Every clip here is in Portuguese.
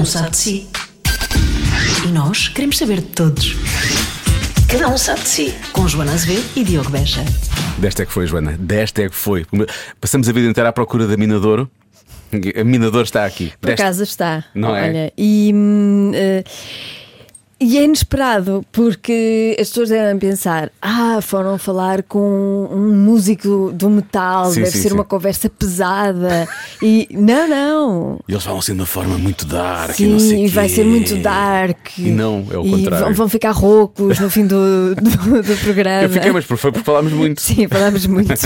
um sabe de si. E nós queremos saber de todos. Cada um sabe de si. Com Joana Azevedo e Diogo Beja. Desta é que foi, Joana. Desta é que foi. Passamos a vida inteira à procura da Minadouro. A Minadouro está aqui. Por Desta- acaso está. Não é? Olha, e, hum, eh, e é inesperado porque as pessoas devem pensar: ah, foram falar com um músico do metal, Sim, deve sim, ser sim. uma conversa pesada. e não, não. E eles falam assim de uma forma muito dark e Sim, não sei e vai quê. ser muito dark. E não, é o e contrário. Vão, vão ficar roucos no fim do, do, do programa. Eu fiquei, mas foi porque falámos muito. Sim, falámos muito.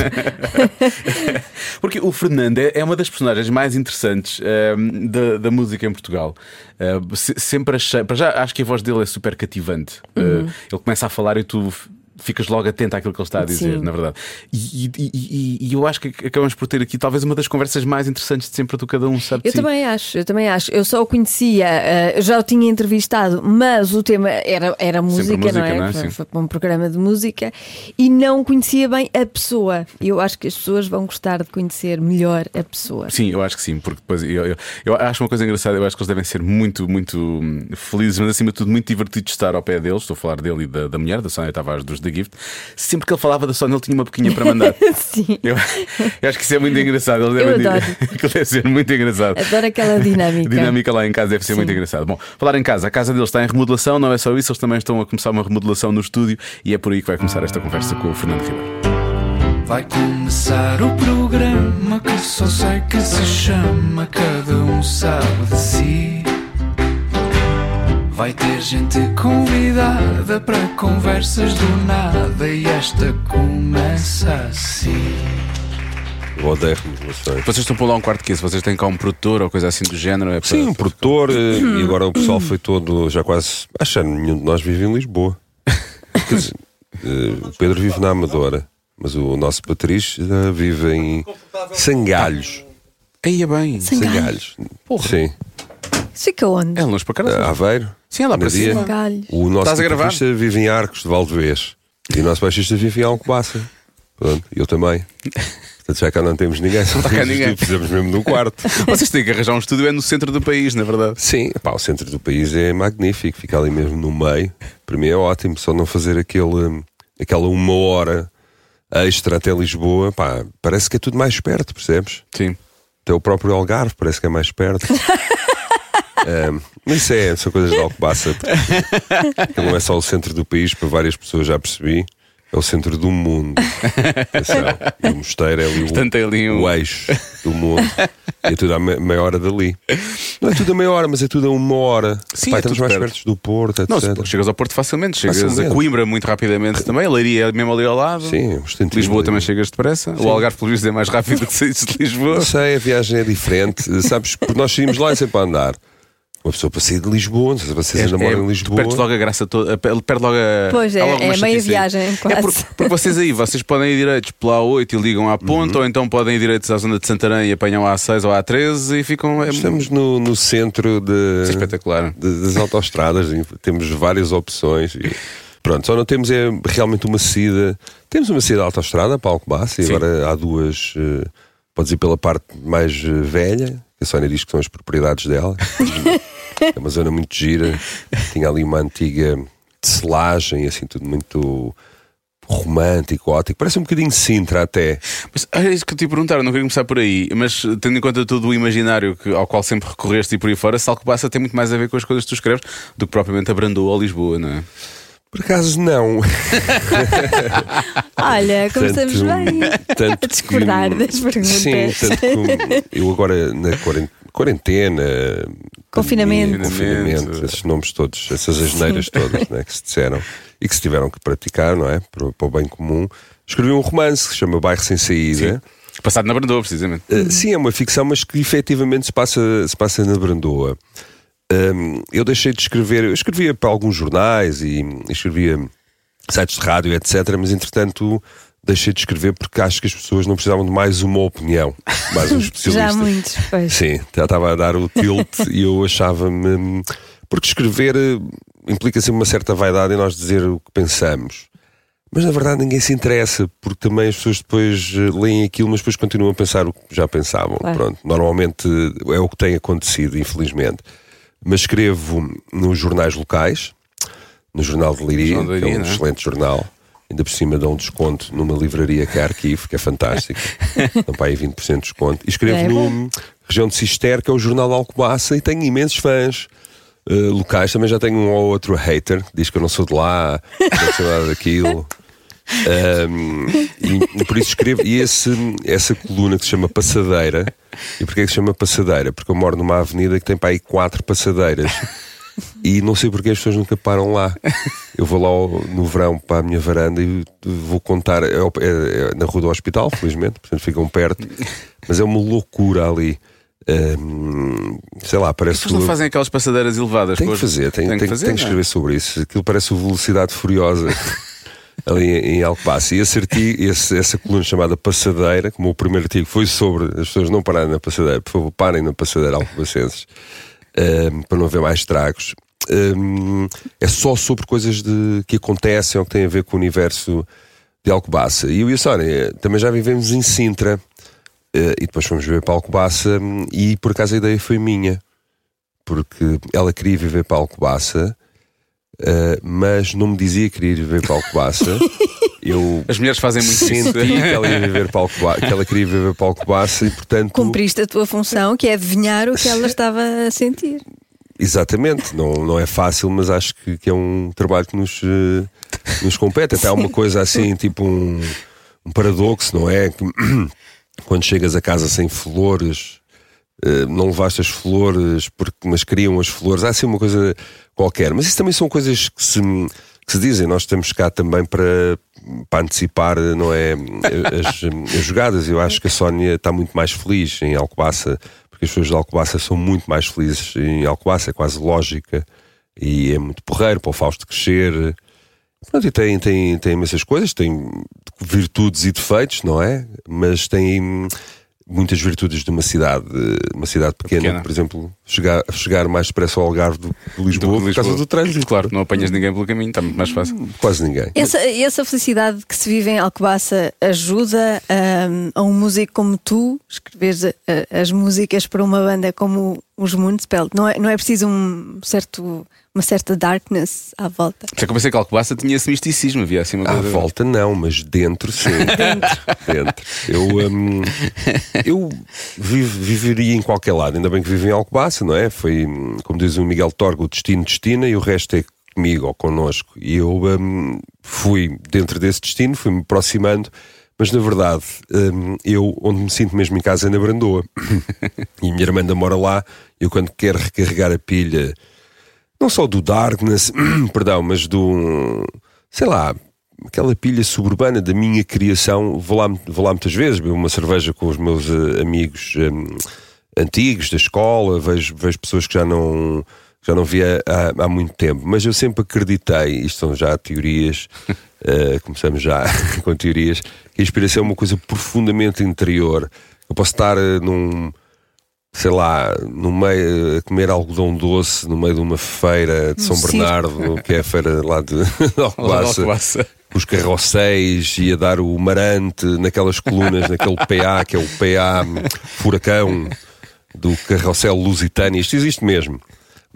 Porque o Fernando é é uma das personagens mais interessantes ehm, da, da música em Portugal. Eh, se- sempre achei. Para já, acho que a voz dele é super cativante. Eh, Uhum. ele começa a falar e tu. Ficas logo atento àquilo que ele está a dizer, Sim. na verdade. E, e- e- e- eu acho que acabamos por ter aqui talvez uma das conversas mais interessantes de sempre do Cada Um Sabe Eu Si. também acho, eu também acho. Eu só o conhecia, eh, já o tinha entrevistado, mas o tema era, era música, música, não é? não é? Foi, foi para um programa de música e não conhecia bem a pessoa. Eu acho que as pessoas vão gostar de conhecer melhor a pessoa. Sim, eu acho que sim, porque depois eu, eu, eu acho uma coisa engraçada, eu acho que eles devem ser muito, muito hum, felizes, mas acima de tudo muito divertidos de estar ao pé deles. Estou a falar dele e da, da mulher, da Sónia Tavares dos The Gift. Sempre que ele falava da Sónia, ele tinha uma boquinha para mandar. Sim, Eu, eu acho que isso é muito engraçado. Eles Eu devem adoro. Aquilo deve ser muito engraçado. adoro aquela dinâmica. A dinâmica lá em casa deve ser Sim. muito engraçada. Bom, falar em casa, a casa deles está em remodelação, não é só isso, eles também estão a começar uma remodelação no estúdio e é por aí que vai começar esta conversa com o Fernando Ribeiro. Vai começar o programa que só sei que se chama Cada um sabe de si. Vai ter gente convidada para conversas do nada e esta começa assim. Eu odeio remodelações. Vocês estão por lá um quarto que isso? Vocês têm cá um produtor ou coisa assim do género? É para- Sim, um produtor, eh, e agora o pessoal foi todo, já quase. Achando nenhum de nós vive em Lisboa. Quer dizer, eh, o Pedro vive na Amadora, mas o nosso Patrício eh, vive em Sangalhos. Aí é bem. Sangalhos. Sim, Isso fica onde? É longe para caralho. Aveiro. Sim, é lá para cima. O nosso Estás a gravar? guitarrista vive em Arcos de Valdevez e o nosso baixista vive em Alcobaça. Pronto, eu também. Portanto, já cá não temos ninguém, está cá ninguém. precisamos mesmo de um quarto. Vocês têm que arranjar um estúdio é no centro do país, na verdade. Sim, pá, o centro do país é magnífico, fica ali mesmo no meio. Para mim é ótimo, só não fazer aquele, hum, aquela uma hora extra até Lisboa, pá, parece que é tudo mais perto, percebes? Sim. Até o próprio Algarve parece que é mais perto. Mas isso é, são coisas de Alcobaça. porque Não é só o centro do país, para várias pessoas já percebi. É o centro do mundo. Atenção. E o mosteiro é ali o, é ali um- o eixo do mundo. E é tudo me- meia hora dali. Não é tudo a meia hora, mas é tudo a uma hora. Sim, Pá, é estamos mais perto. perto do Porto, etc. Não, chegas ao Porto facilmente, chegas Facilmente. a Coimbra muito rapidamente também, a Leiria é mesmo ali ao lado. Sim, um instantinho Lisboa ali. também chegas depressa. O Algarve, pelo visto, é mais rápido que saíres de Lisboa. Não sei, a viagem é diferente. Sabes, porque nós saímos lá sempre a andar. Uma pessoa para sair de Lisboa, não sei se vocês ainda moram em Lisboa. perdes logo a graça toda, perde logo a. Pois é, é meia viagem, É quase. porque, porque vocês aí, vocês podem ir direitos pela A8 e ligam à ponta, ou então podem ir direitos à zona de Santarém e apanham a A6 ou a A13 e ficam. É, Estamos no, no centro de, é espetacular. de- das autoestradas, e temos várias opções. E, pronto, só não temos é realmente uma saída. Temos uma saída de autoestrada para Alcobaça e Sim. agora há duas. eh, podes ir pela parte mais eh, velha, que a Sónia diz que são as propriedades dela. é uma zona muito gira. Tinha ali uma antiga selagem, assim, tudo muito romântico, ótico. Parece um bocadinho Sintra até. Mas é isso que eu te ia perguntar, eu não queria começar por aí, mas tendo em conta todo o imaginário que- ao qual sempre recorreste e por aí fora, Salcobaça tem muito mais a ver com as coisas que tu escreves do que propriamente a Brandoa ou Lisboa, não é? Por acaso não. Olha, começamos Tanto- bem tanto a discordar que- das perguntas. Sim, tanto que eu agora na quarent- quarentena, Confinamento. confinamento, esses nomes todos, essas asneiras todas né, que se disseram e que se tiveram que praticar, não é? Para, para o bem comum. Escrevi um romance que se chama Bairro Sem Saída. Passado na Brandoa, precisamente. Uh, sim, é uma ficção, mas que efetivamente se passa, se passa na Brandoa. Um, eu deixei de escrever, eu escrevia para alguns jornais e escrevia sites de rádio, etc. Mas entretanto deixei de escrever porque acho que as pessoas não precisavam de mais uma opinião, mais um especialista. Já muitos, pois. Sim, já estava a dar o tilt e eu achava-me. Porque escrever eh, implica sempre uma certa vaidade em nós dizer o que pensamos. Mas na verdade ninguém se interessa, porque também as pessoas depois eh, leem aquilo, mas depois continuam a pensar o que já pensavam. Claro. Pronto, normalmente eh, é o que tem acontecido, infelizmente. mas escrevo nos jornais locais, no Jornal de Liria, que é um é? excelente jornal. Ainda por cima dão um desconto numa livraria que é Arquivo, que é fantástico. Dão para aí 20% de desconto. E escrevo É no Região de Cister, que é o jornal Alcobaça, e tenho imensos fãs. eh, locais, também já tenho um ou outro hater que diz que eu não sou de lá, não sou nada daquilo. Um, e, e por isso escrevo. E esse, essa coluna que se chama Passadeira, e porquê que se chama Passadeira? Porque eu moro numa avenida que tem para aí quatro passadeiras. E não sei porque as pessoas nunca param lá. Eu vou lá ao- no verão para a minha varanda e vou contar. É, é- é na rua do hospital, felizmente, portanto ficam perto. Mas é uma loucura ali. Um, sei lá, parece Vocês não fazem aquelas passadeiras elevadas tem que fazer, tem, tem, que tem fazer, que não é? escrever sobre isso. Aquilo parece o Velocidade Furiosa ali em, em Alcobaça. E artigo, esse- essa coluna chamada Passadeira, como o primeiro artigo foi sobre as pessoas não pararem na passadeira, por favor, parem na passadeira alcobacenses, ehm, para não haver mais estragos. Ehm, é só sobre coisas de, que acontecem ou que têm a ver com o universo de Alcobaça. E eu e a Sónia também já vivemos em Sintra. eh, e depois fomos viver para Alcobaça hum, e por acaso a ideia foi minha porque ela queria viver para Alcobaça, eh, mas não me dizia que queria viver para Alcobaça. Eu As mulheres fazem muito senti isso. que ela, ia viver para Alcobaça, que ela queria viver para Alcobaça e, portanto, Cumpriste a tua função, que é adivinhar o que ela estava a sentir. Exatamente, não, não é fácil, mas acho que, que é um trabalho que nos, eh, nos compete. Até há uma coisa assim, tipo um, um paradoxo, não é? Que, quando chegas a casa sem flores, eh, não levaste as flores porque mas queriam as flores, há assim uma coisa qualquer. Mas isso também são coisas que se, que se dizem. Nós estamos cá também para, para antecipar, não é? As, as jogadas. Eu acho que a Sónia está muito mais feliz em Alcobaça, porque as pessoas de Alcobaça são muito mais felizes em Alcobaça, é quase lógica. E é muito porreiro para o Fausto crescer. Pronto, e tem, tem, tem imensas coisas, tem virtudes e defeitos, não é? Mas tem muitas virtudes de uma cidade, uma cidade pequena, Pequena. por exemplo, chegar, chegar mais depressa ao Algarve do que Lisboa, Do que por causa Lisboa. do trânsito. Claro, não apanhas ninguém pelo caminho, está muito mais fácil. Quase ninguém. Essa, essa felicidade que se vive em Alcobaça ajuda hum, a um músico como tu escreveres a- a- as músicas para uma banda como os Municipal. Não é, não é preciso um certo, uma certa darkness à volta. Já pensei que Alcobaça tinha esse misticismo, havia assim uma À coisa. volta não, mas dentro sim. dentro. Eu, hum, eu vivo- viveria em qualquer lado, ainda bem que vivo em Alcobaça, não é? Foi, hum, como diz o Miguel Torga, o destino destina e o resto é comigo ou connosco. E eu hum, fui dentro desse destino, fui-me aproximando, mas na verdade, hum, eu onde me sinto mesmo em casa é na Brandoa. e a minha irmã ainda mora lá, eu quando quero recarregar a pilha não só do Darkness, perdão, mas do, sei lá, aquela pilha suburbana da minha criação. Vou lá, vou lá muitas vezes, bebo uma cerveja com os meus eh, amigos hum, antigos da escola, vejo, vejo pessoas que já não, já não via há, há muito tempo, mas eu sempre acreditei, isto são já teorias, eh, começamos já com teorias, que a inspiração é uma coisa profundamente interior. Eu posso estar eh, num sei lá, no meio a comer algodão doce no meio de uma feira de São circo. Bernardo, que é a feira lá de, de Alcobaça, os carrosséis e a dar o marante naquelas colunas, naquele PA, que é o PA furacão do carrossel Lusitânia. Isto existe mesmo.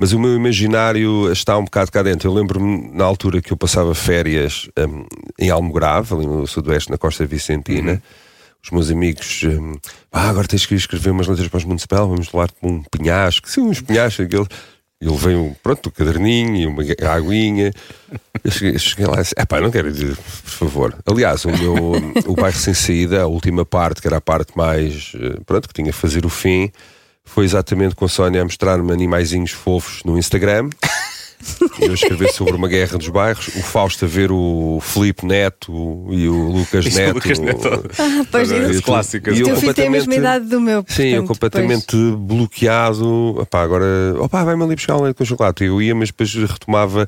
Mas o meu imaginário está um bocado cá dentro. Eu lembro-me na altura que eu passava férias hum, em Almograve, ali no sudoeste, na Costa Vicentina. Os meus amigos, hum, ah, agora tens que ir escrever umas letras para os municipal, vamos levar com um penhasco, sim, uns penhascos, aquele. Ele veio, pronto, o caderninho e uma aguinha. Eu cheguei, eu cheguei lá e disse: Epá, não quero ir, por favor. Aliás, o meu o bairro sem saída, a última parte, que era a parte mais, eh, pronto, que tinha que fazer o fim, foi exatamente com a Sónia a mostrar-me animaizinhos fofos no Instagram. Eu a escrever sobre uma guerra dos bairros, o Fausto a ver o Filipe Neto e o Lucas o Neto. Lucas Neto. Ah, pois Esse é. O E eu teu filho tem a mesma completamente- idade do meu. Sim, eu portanto, completamente bloqueado. Opá, agora, opá, vai-me ali buscar um leite com chocolate. Eu ia, mas depois retomava.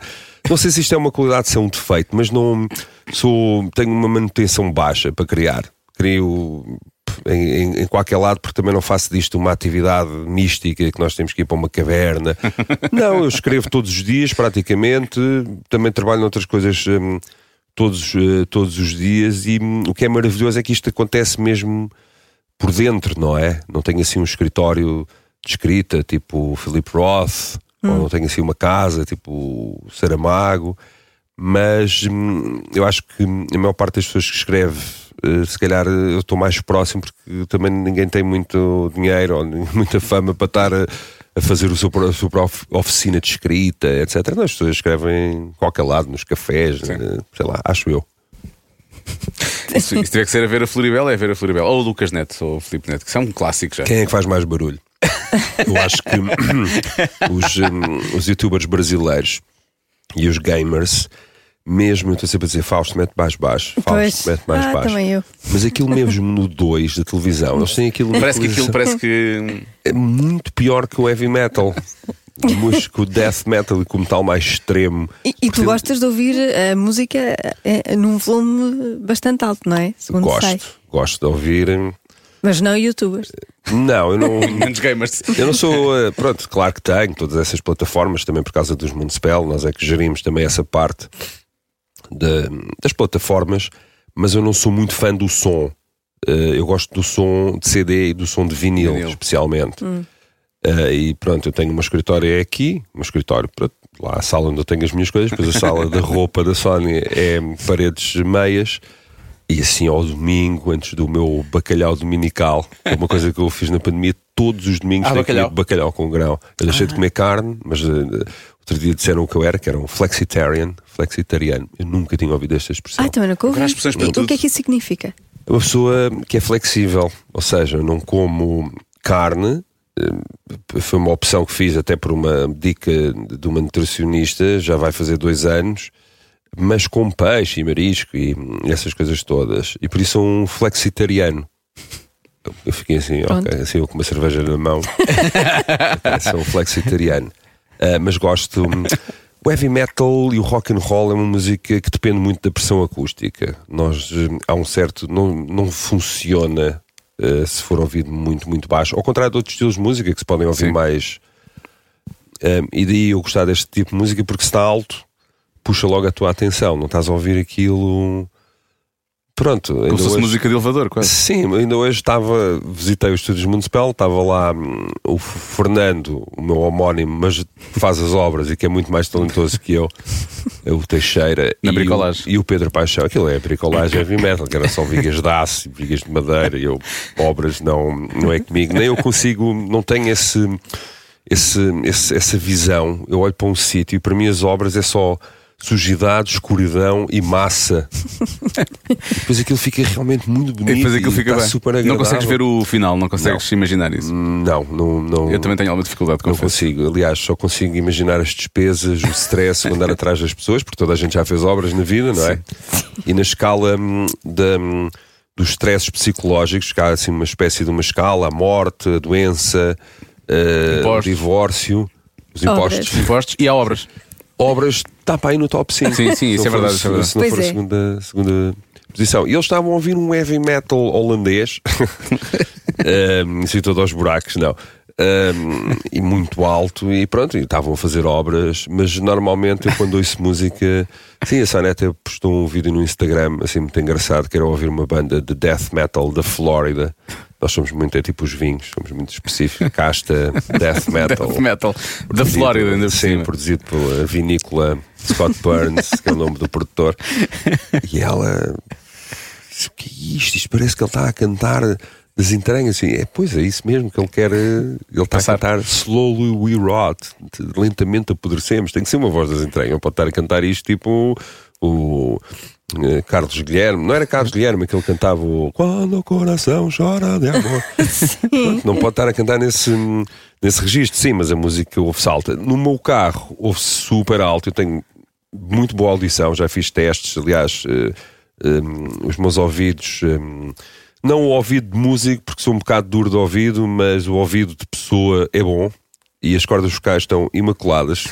Não sei se isto é uma qualidade, se é um defeito, mas não sou, tenho uma manutenção baixa para criar. Crio em, em- qualquer lado, porque também não faço disto uma atividade mística que nós temos que ir para uma caverna. não, eu escrevo todos os dias, praticamente. Também trabalho noutras coisas. hum, Todos, eh, todos os dias, e hum, o que é maravilhoso é que isto acontece mesmo por dentro, não é? Não tenho assim um escritório de escrita tipo o Philip Roth ou não tenho assim uma casa, tipo Saramago, mas hum, eu acho que a maior parte das pessoas que escreve, se calhar eh, eu estou mais próximo porque também ninguém tem muito dinheiro ou muita fama para estar a, a fazer o seu, a sua própria oficina de escrita, etc. Não, as pessoas escrevem em qualquer lado, nos cafés, eh, sei lá, acho eu. Se, se tiver que ser a ver a Floribela, é ver a Floribela. Ou o Lucas Neto, ou o Filipe Neto, que são um clássico já. Quem é que faz mais barulho? Eu acho que os, hum, os youtubers brasileiros e os gamers, mesmo, eu estou sempre a dizer Fausto, mete mais baixo, Fausto, Pois. mete mais Ah, baixo. também eu. Mas aquilo mesmo no 2 da televisão, eles têm aquilo. Parece que aquilo parece que. é muito pior que o heavy metal. O death metal e com metal mais extremo. E, e tu gostas de ouvir a música eh, num volume bastante alto, não é? Segundo sei. Gosto, gosto de ouvir. Mas não youtubers. Não, eu não. Menos gamers. Eu não sou. eh, Pronto, claro que tenho todas essas plataformas, também por causa dos Municipal, nós é que gerimos também essa parte da- das plataformas, mas eu não sou muito fã do som. Eh, eu gosto do som de CD e do som de vinil, Vinil. especialmente. Eh, e pronto, eu tenho uma escritório é aqui, um escritório, pronto, lá a sala onde eu tenho as minhas coisas, depois a sala da roupa da Sony é paredes meias. E assim ao domingo, antes do meu bacalhau dominical, que é uma coisa que eu fiz na pandemia, todos os domingos Ah, tenho bacalhau. bacalhau com grão. Eu deixei de comer carne, mas eh, outro dia disseram o que eu era, que era um flexitarian, flexitariano. Eu nunca tinha ouvido esta expressão. Ah, também nunca ouvi. Agora há expressões para E O que é que isso significa? É Uma pessoa que é flexível, ou seja, não como carne. eh, Foi uma opção que fiz até por uma dica de uma nutricionista, já vai fazer dois anos, mas com peixe e marisco e essas coisas todas. E por isso sou um flexitariano. Eu fiquei assim, Pronto. ok, assim eu com uma cerveja na mão. Sou um flexitariano. Ah, mas gosto. O heavy metal e o rock and roll é uma música que depende muito da pressão acústica. Nós eh, há um certo não não funciona eh, se for ouvido muito muito baixo. Ao contrário de outros estilos de música que se podem ouvir Sim. mais. Um, e daí eu gostar deste tipo de música porque se está alto puxa logo a tua atenção. Não estás a ouvir aquilo. Pronto, Como se fosse hoje- música de elevador, quase. Sim, ainda hoje estava, visitei os estúdios Municipal, estava lá hum, o Fernando, o meu homónimo, mas faz as obras e que é muito mais talentoso que eu, é o Teixeira Na e, bricolagem. O, e o Pedro Paixão. Aquilo é bricolagem heavy metal, que era só vigas de aço e vigas de madeira e eu, obras não, não é comigo, nem eu consigo, não tenho esse, esse, esse- essa visão. Eu olho para um sítio e para mim as obras é só sujidade, escuridão e massa. E depois aquilo fica realmente muito bonito. E depois aquilo e fica está bem. super não agradável. consegues ver o final, não consegues imaginar isso. Não, não, não. Eu também tenho alguma dificuldade com não consigo. Aliás, só consigo imaginar as despesas, o stress, o andar atrás das pessoas, porque toda a gente já fez obras na vida, não é? E na escala hum, da, hum, dos stresses psicológicos, que há assim uma espécie de uma escala, a morte, a doença, eh, o divórcio, os Obras. impostos. Impostos e há obras. Obras está para aí no top 5. Sim, sim, isso é verdade, isso é verdade. Se não Pois for a é. segunda, segunda posição. E eles estavam a ouvir um heavy metal holandês. um, todo aos buracos, não. Um, e muito alto, e pronto, e estavam a fazer obras, mas normalmente eu quando ouço música. Sim, a até postou um vídeo no Instagram, assim, muito engraçado, que era ouvir uma banda de death metal da Flórida. Nós somos muito, é tipo os vinhos, somos muito específicos. Casta, death metal. Death metal. Da Flórida, ainda por Sim, cima. produzido pela vinícola Scott Burns, que é o nome do produtor. E ela disse, o que é isto? Isto parece que ele está a cantar das entranhas. Assim, é, pois é isso mesmo que ele quer. eh, Ele está Passar. a cantar Slowly We Rot, lentamente apodrecemos. Tem que ser uma voz das entranhas. Não pode estar a cantar isto tipo o. eh, Carlos Guilherme, não era Carlos Guilherme que ele cantava o Quando o coração chora de amor. Não pode estar a cantar nesse, nesse registro, sim, mas a música ouve-se alta. No meu carro ouve-se super alto. Eu tenho muito boa audição, já fiz testes, aliás, eh, eh, os meus ouvidos. eh, não o ouvido de músico, porque sou um bocado duro de ouvido, mas o ouvido de pessoa é bom e as cordas vocais estão imaculadas.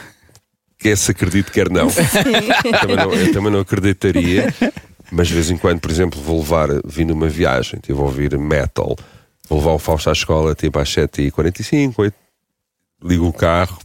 Quer se acredite, quer não. também não. Eu também não acreditaria, mas de vez em quando, por exemplo, vou levar, vim numa viagem, estive a ouvir metal, vou levar o Fausto à escola tipo às 7h45, 8, ligo o carro,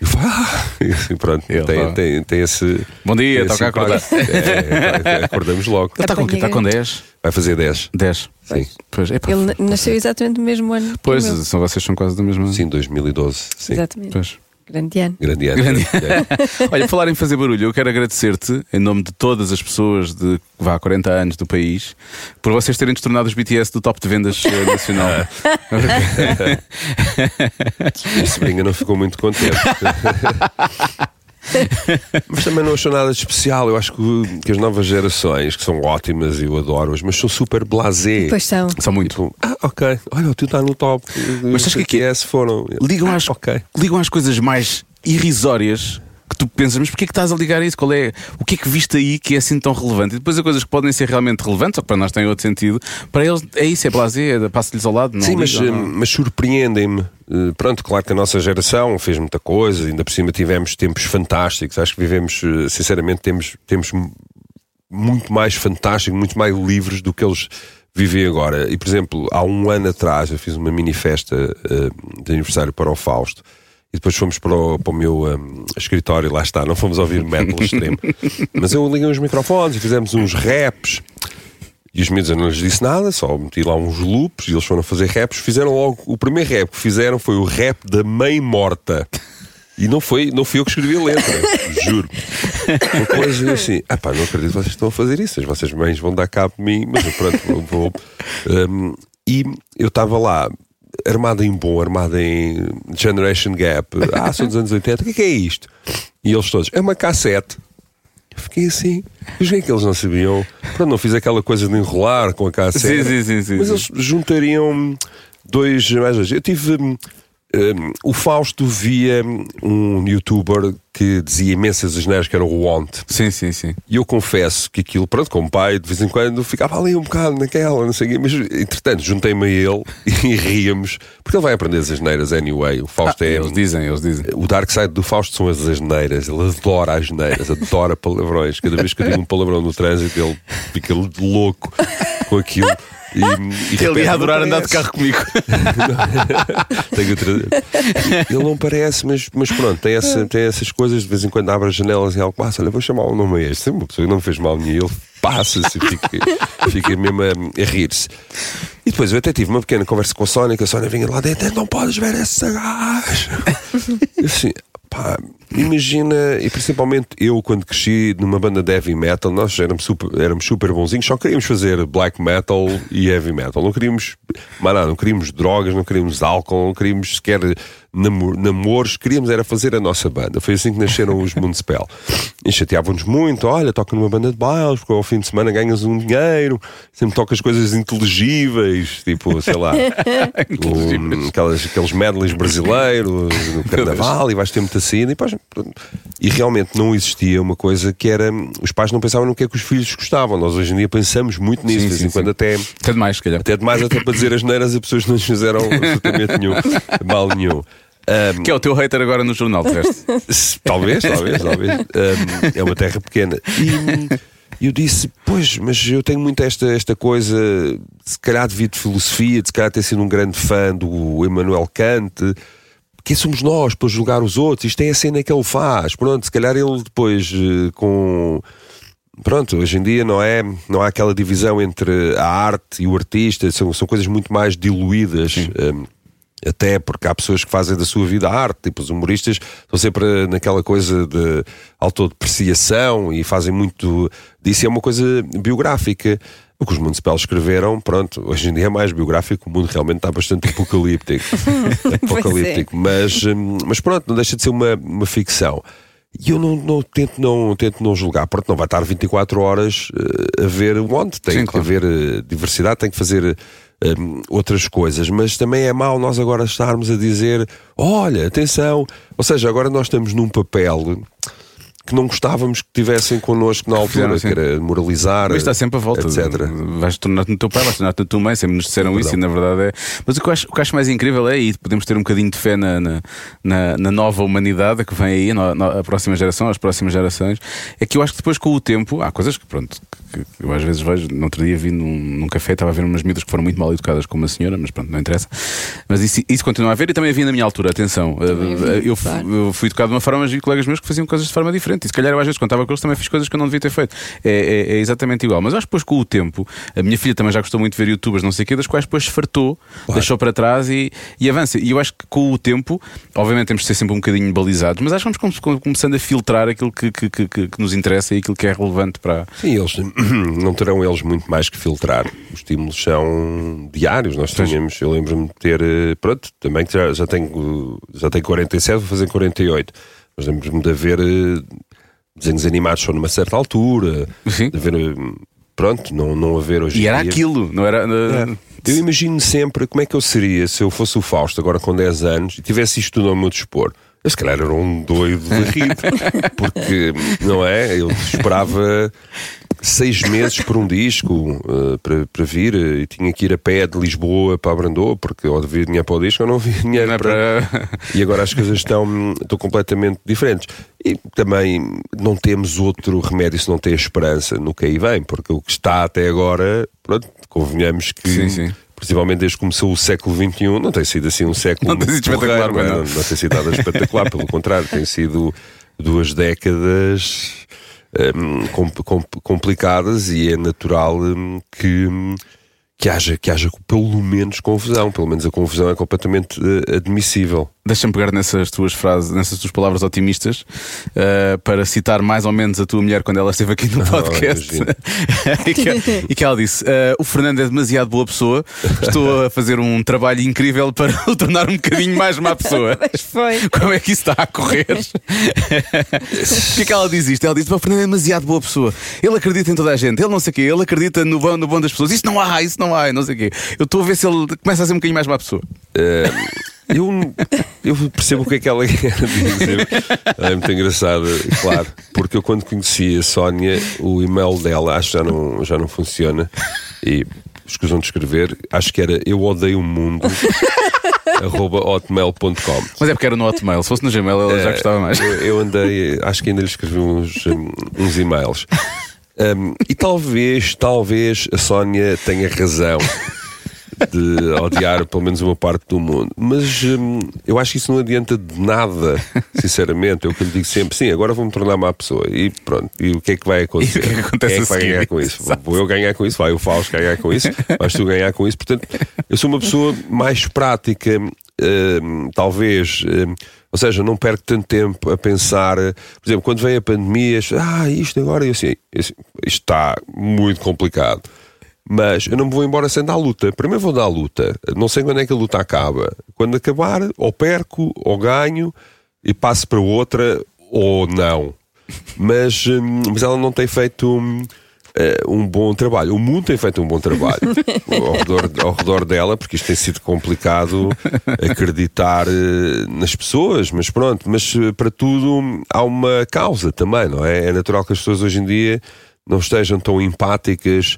E foi, ah, e assim, pronto, Ele tem, tá. tem, tem esse. Bom dia, tem toca a acordar. É, é, acordamos logo. Ele está com o quê? Está com 10? Vai fazer 10. 10. Sim, Pois, epá, Ele na- nasceu exatamente no mesmo ano. pois são, vocês são quase da mesma. sim 2012. Sim. Exatamente. Pois. Grande ano. Grande ano. Grande É. Olha, falar em fazer barulho, eu quero agradecer-te, em nome de todas as pessoas de vá, 40 anos do país, por vocês terem destornado os BTS do top de vendas eh, nacional. A sobrinha não ficou muito contente. mas também não achou nada de especial. Eu acho que, que as novas gerações, que são ótimas e eu adoro-as, mas são super blasé. Pois são. São muito. Tipo, ah, ok, olha, o teu está no top. Mas sabes Os que é BTS foram. Ligam Ah, às, ok. ligam às coisas mais irrisórias que tu pensas, mas porquê é que estás a ligar a isso? Qual é, o que é que viste aí que é assim tão relevante? E depois há coisas que podem ser realmente relevantes, ou que para nós têm outro sentido. Para eles é isso, é blasé, é passa-lhes ao lado. Não Sim, mas, ligam, eh, mas surpreendem-me. Eh, Pronto, claro que a nossa geração fez muita coisa, ainda por cima tivemos tempos fantásticos. Acho que vivemos, eh, sinceramente, temos, temos muito mais fantástico, muito mais livres do que eles vivem agora. E, por exemplo, há um ano atrás eu fiz uma mini festa de aniversário para o Fausto. E depois fomos para o, para o meu eh, escritório, lá está, não fomos ouvir metal extremo. Mas eu liguei os microfones e fizemos uns raps. E os miúdos eu não lhes disse nada, só meti lá uns loops e eles foram fazer raps. Fizeram logo. O primeiro rap que fizeram foi o rap da mãe morta. E não foi, não fui eu que escrevi a letra, juro. Depois eu assim, ah pá, não acredito que vocês estão a fazer isso, as vossas mães vão dar cabo de mim, mas eu pronto, vou. vou. Um, e eu estava lá, armado em bom, armado em Generation Gap, ah, sou dos anos 80, o que é, que é isto? E eles todos, é uma cassete. Eu fiquei assim, mas é que eles não sabiam? Pronto, não fiz aquela coisa de enrolar com a cassete. Sim, sim, sim, sim, Mas eles juntariam dois. Eu tive. Hum, o Fausto via um youtuber que dizia imensas asneiras que era o Want. Sim, sim, sim. E eu confesso que aquilo, pronto, como pai, de vez em quando ficava ali um bocado naquela, não sei o quê, mas entretanto juntei-me a ele e ríamos, porque ele vai aprender as asneiras anyway. O Fausto Ah, é. eles dizem, eles dizem. O dark side do Fausto são as asneiras. Ele adora as asneiras, adora palavrões. Cada vez que eu digo um palavrão no trânsito, ele fica louco com aquilo. E, e Ele ia adorar "Não andar de parece." carro comigo. Tenho outra- Ele não parece, mas, mas pronto, tem, essa, tem essas coisas. De vez em quando abre as janelas e algo passa. Olha, vou chamar o nome a este. Sempre uma pessoa que não me fez mal nenhum. Ele passa-se e fica, fica mesmo a, a rir-se. E depois eu até tive uma pequena conversa com a Sónia, que a Sónia vinha lá dentro, não podes ver esse gajo. Eu assim, pá, imagina, e principalmente eu quando cresci numa banda de heavy metal, nós éramos super, éramos super bonzinhos, só queríamos fazer black metal e heavy metal. Não queríamos, mas nada, não queríamos drogas, não queríamos álcool, não queríamos sequer namor, namoros, queríamos era fazer a nossa banda. Foi assim que nasceram os Municipal. E chateavam-nos muito, olha, toca numa banda de bailes, porque ao fim de semana ganhas um dinheiro, sempre tocas coisas inteligíveis, tipo, sei lá, um, aquelas, aqueles medleys brasileiros no carnaval e vais ter muita cena e, depois, e realmente não existia uma coisa que era os pais não pensavam no que é que os filhos gostavam nós hoje em dia pensamos muito nisso Sim, de vez em quando até Até demais, se calhar. até demais até para dizer as neiras a pessoas não lhes fizeram absolutamente nenhum mal nenhum Um, Que é o teu hater agora no jornal, Talvez, talvez, talvez. Um, é uma terra pequena. E eu disse, pois, mas eu tenho muito esta, esta coisa, se calhar devido de filosofia, de se calhar ter sido um grande fã do Emmanuel Kant. Quem somos nós para julgar os outros? Isto é a cena que ele faz. Pronto, se calhar ele depois eh, com. Pronto, hoje em dia não é não há aquela divisão entre a arte e o artista, são, são coisas muito mais diluídas. Um, até porque há pessoas que fazem da sua vida arte, tipo os humoristas estão sempre naquela coisa de autodepreciação e fazem muito disso, é uma coisa biográfica. O que os Municipal escreveram, pronto, hoje em dia é mais biográfico, o mundo realmente está bastante apocalíptico. apocalíptico. Mas, hum, mas pronto, não deixa de ser uma, uma ficção. E eu não, não- tento, não, tento não julgar, pronto, não vai estar 24 horas eh, a ver onde, tem Sim, que claro. haver eh, diversidade, tem que fazer hum, outras coisas, mas também é mau nós agora estarmos a dizer: olha, atenção, ou seja, agora nós estamos num papel que não gostávamos que tivessem connosco na altura, Fizeram, que era moralizar, Mas está sempre a volta. etc. Vais tornar-te no teu pai, vais tornar-te na tua mãe, sempre nos disseram isso e na verdade é. Mas o que eu acho, o que acho mais incrível é, e podemos ter um bocadinho de fé na, na, na- na nova humanidade que vem aí, na, na- a próxima geração, as próximas gerações, é que eu acho que depois com o tempo, há coisas que, pronto, que, que eu às vezes vejo. No outro dia vi num, num café, estava a ver umas miúdas que foram muito mal educadas com uma senhora, mas pronto, não interessa. Mas isso, isso continua a ver e também havia na minha altura, atenção. eh, eu, eu fui educado de uma forma, mas vi colegas meus que faziam coisas de forma diferente. E se calhar eu às vezes estava com eles também fiz coisas que eu não devia ter feito. É, é- é exatamente igual. Mas eu acho que depois com o tempo, a minha filha também já gostou muito de ver youtubers, não sei o quê, das quais depois se fartou, deixou para trás e, e avança. E eu acho que com o tempo, obviamente temos de ser sempre um bocadinho balizados, mas acho que vamos com- começando a filtrar aquilo que, que, que- que- nos interessa e aquilo que é relevante para. Sim, eles não terão eles muito mais que filtrar. Os estímulos são diários. Nós tínhamos, eu lembro-me de ter, eh, pronto, também já, já tenho já tenho 47, vou fazer 48. Mas lembro-me de haver eh, desenhos animados só numa certa altura, Sim. de haver, pronto, não, não haver hoje E era dia. aquilo, não era. É. Eu imagino sempre como é que eu seria se eu fosse o Fausto agora com 10 anos e tivesse isto tudo ao meu dispor. Eu se calhar era um doido de rir, porque, não é? Eu esperava seis meses por um disco eh, para, para vir eh, e tinha que ir a pé de Lisboa para Brandoa, porque ou devia dinheiro para o disco ou não havia dinheiro Não é para... para- E agora as coisas estão, estão completamente diferentes. E também não temos outro remédio se não ter esperança no que aí vem, porque o que está até agora, pronto, convenhamos que, Sim, sim. principalmente desde que começou o século XXI, não tem sido assim um século Não tem sido espetacular, porreiro, não é? não, não tem sido nada espetacular, pelo contrário, tem sido duas décadas com- com- complicadas e é natural hum, que. hum, que haja, que haja pelo menos confusão, pelo menos a confusão é completamente eh, admissível. Deixa-me pegar nessas tuas frases, nessas tuas palavras otimistas, eh, para citar mais ou menos a tua mulher quando ela esteve aqui no podcast. imagino. e, que, e que ela disse: eh, O Fernando é demasiado boa pessoa, estou a fazer um trabalho incrível para o tornar um bocadinho mais má pessoa. Mas foi. Como é que isso está a correr? Porquê que ela diz isto? Ela diz: "Pá, O Fernando é demasiado boa pessoa. Ele acredita em toda a gente. Ele não sei o quê. Ele acredita no bom, no bom das pessoas. Isso não há, isso não há, não sei o quê. Eu estou a ver se ele começa a ser um bocadinho mais má pessoa. Eh, eu, eu percebo o que é que ela quer dizer. É muito engraçado, claro, porque eu quando conheci a Sónia, o e-mail dela acho que já não, já não funciona. E escusam de escrever, acho que era eu odeio o mundo. arroba hotmail.com Mas é porque era no Hotmail. Se fosse no Gmail, ela já gostava mais. eu, eu andei, acho que ainda lhe escrevi uns, uns e-mails. Um, e talvez, talvez a Sónia tenha razão de odiar pelo menos uma parte do mundo. Mas hum, eu acho que isso não adianta de nada, sinceramente. É o que eu lhe digo sempre: sim, agora vou-me tornar má pessoa. E pronto, e o que é que vai acontecer? E o que é que acontece Quem é que vai seguir? ganhar com isso? Exato. Vou eu ganhar com isso? Vai o Fausto ganhar com isso? Vais tu ganhar com isso? Portanto, eu sou uma pessoa mais prática, hum, talvez. hum, ou seja, não perco tanto tempo a pensar, por exemplo, quando vem a pandemia, ah, isto agora, e assim, isto está muito complicado. Mas eu não me vou embora sem dar a luta. Primeiro vou dar a luta. Não sei quando é que a luta acaba. Quando acabar, ou perco, ou ganho, e passo para outra, ou não. Mas, hum, mas ela não tem feito hum, eh, um bom trabalho. O mundo tem feito um bom trabalho ao, redor, ao redor dela, porque isto tem sido complicado acreditar eh, nas pessoas, mas pronto. Mas eh, para tudo hum, há uma causa também, não é? É natural que as pessoas hoje em dia não estejam tão empáticas,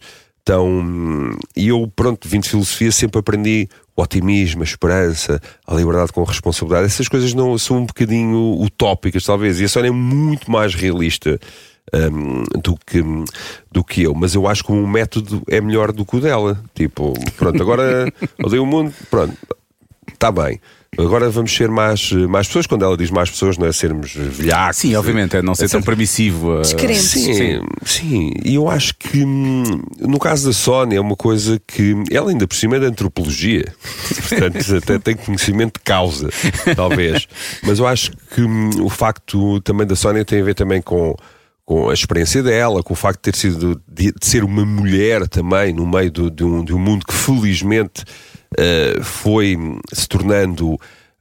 tão. E eu, pronto, vim de filosofia, sempre aprendi o otimismo, a esperança, a liberdade com responsabilidade. Essas coisas não são um bocadinho utópicas, talvez. E a Sónia é muito mais realista. hum, do, que, do que eu, mas eu acho que o método é melhor do que o dela. Tipo, pronto, agora odeio o mundo, pronto, está bem. Agora vamos ser mais, mais pessoas. Quando ela diz mais pessoas, não é sermos velhacos. Sim, obviamente, é não ser tão permissivo. a- Descrente. Sim, sim, e eu acho que hum, no caso da Sónia é uma coisa que ela ainda por cima é da antropologia, portanto até tem conhecimento de causa, talvez. Mas eu acho que hum, o facto também da Sónia tem a ver também com, com a experiência dela, com o facto de ter sido de, de ser uma mulher também no meio do- de, um, de um mundo que felizmente eh, foi se tornando